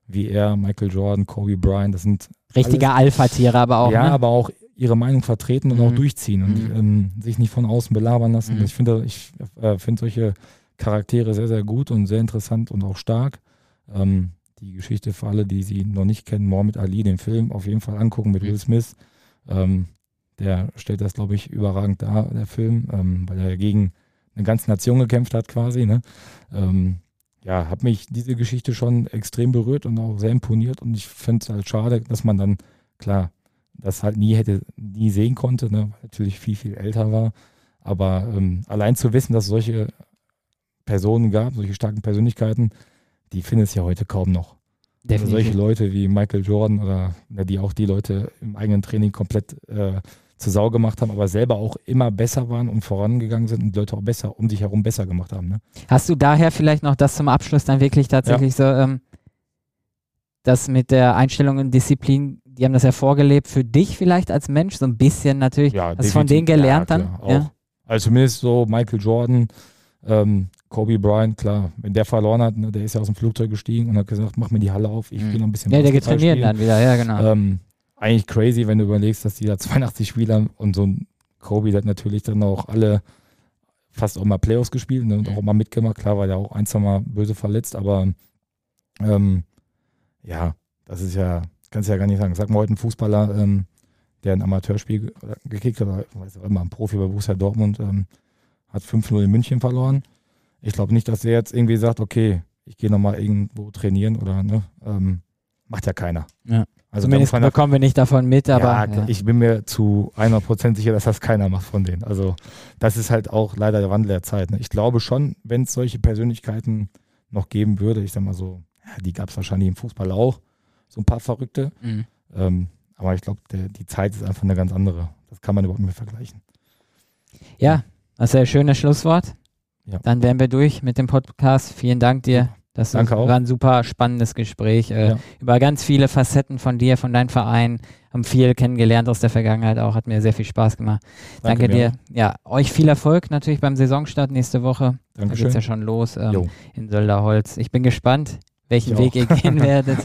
wie er, Michael Jordan, Kobe Bryant, das sind richtige Alpha-Tiere, aber auch. Ja, ne? aber auch ihre Meinung vertreten und mhm. auch durchziehen und mhm. ähm, sich nicht von außen belabern lassen. Mhm. Ich finde ich äh, find solche Charaktere sehr, sehr gut und sehr interessant und auch stark. Ähm, die Geschichte für alle, die sie noch nicht kennen, Mohammed Ali, den Film auf jeden Fall angucken mit Will mhm. Smith. Ähm, der stellt das, glaube ich, überragend dar, der Film, ähm, weil er gegen eine ganze Nation gekämpft hat quasi. Ne? Ähm, ja, hat mich diese Geschichte schon extrem berührt und auch sehr imponiert und ich finde es halt schade, dass man dann, klar, das halt nie hätte, nie sehen konnte, ne? weil natürlich viel, viel älter war. Aber ähm, allein zu wissen, dass es solche Personen gab, solche starken Persönlichkeiten, die findet es ja heute kaum noch. Also solche Leute wie Michael Jordan oder die auch die Leute im eigenen Training komplett äh, zur Sau gemacht haben, aber selber auch immer besser waren und vorangegangen sind und Leute auch besser um sich herum besser gemacht haben. Ne? Hast du daher vielleicht noch das zum Abschluss dann wirklich tatsächlich ja. so, ähm, das mit der Einstellung und Disziplin, die haben das ja vorgelebt für dich vielleicht als Mensch, so ein bisschen natürlich, ja, hast von denen gelernt ja, dann? Ja. Also zumindest so Michael Jordan, ähm, Kobe Bryant, klar, wenn der verloren hat, ne, der ist ja aus dem Flugzeug gestiegen und hat gesagt, mach mir die Halle auf, ich mhm. gehe noch ein bisschen Ja, der geht trainieren dann wieder, ja genau. Ähm, eigentlich crazy, wenn du überlegst, dass die da 82 Spieler und so ein Kobe der hat natürlich dann auch alle fast auch mal Playoffs gespielt ne, und auch mal mitgemacht. Klar war der auch ein, zwei Mal böse verletzt, aber ähm, ja, das ist ja, kannst du ja gar nicht sagen. Sag mal heute ein Fußballer, ähm, der ein Amateurspiel gekickt hat, oder weiß auch immer, ein Profi bei Borussia Dortmund, ähm, hat 5-0 in München verloren. Ich glaube nicht, dass der jetzt irgendwie sagt, okay, ich gehe nochmal irgendwo trainieren oder ne, ähm, macht ja keiner. Ja. Also Zumindest bekommen wir nicht davon mit, aber. Ja, ja. ich bin mir zu 100% sicher, dass das keiner macht von denen. Also, das ist halt auch leider der Wandel der Zeit. Ne? Ich glaube schon, wenn es solche Persönlichkeiten noch geben würde, ich sag mal so, ja, die gab es wahrscheinlich im Fußball auch, so ein paar Verrückte. Mhm. Ähm, aber ich glaube, die Zeit ist einfach eine ganz andere. Das kann man überhaupt nicht mehr vergleichen. Ja, das ist ein schönes Schlusswort. Ja. Dann wären wir durch mit dem Podcast. Vielen Dank dir. Das Danke war ein super spannendes Gespräch äh, ja. über ganz viele Facetten von dir, von deinem Verein. Haben viel kennengelernt aus der Vergangenheit auch. Hat mir sehr viel Spaß gemacht. Danke, Danke dir. Ja, euch viel Erfolg natürlich beim Saisonstart nächste Woche. Dankeschön. Da geht es ja schon los ähm, in Sölderholz. Ich bin gespannt, welchen ich Weg auch. ihr gehen werdet.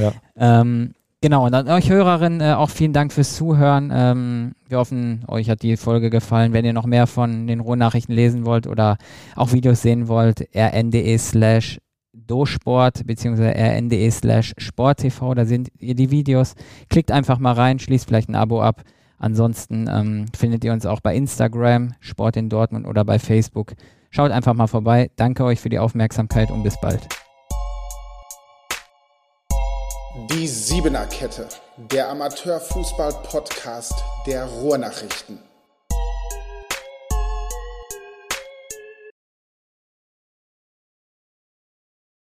ja. ähm, Genau, und an euch Hörerinnen äh, auch vielen Dank fürs Zuhören. Ähm, wir hoffen, euch hat die Folge gefallen. Wenn ihr noch mehr von den Ruhrnachrichten lesen wollt oder auch Videos sehen wollt, rnde slash dosport bzw. rnde slash sporttv, da sind ihr die Videos. Klickt einfach mal rein, schließt vielleicht ein Abo ab. Ansonsten ähm, findet ihr uns auch bei Instagram, Sport in Dortmund oder bei Facebook. Schaut einfach mal vorbei. Danke euch für die Aufmerksamkeit und bis bald. Die Siebener Kette, der Amateurfußball-Podcast der Ruhrnachrichten.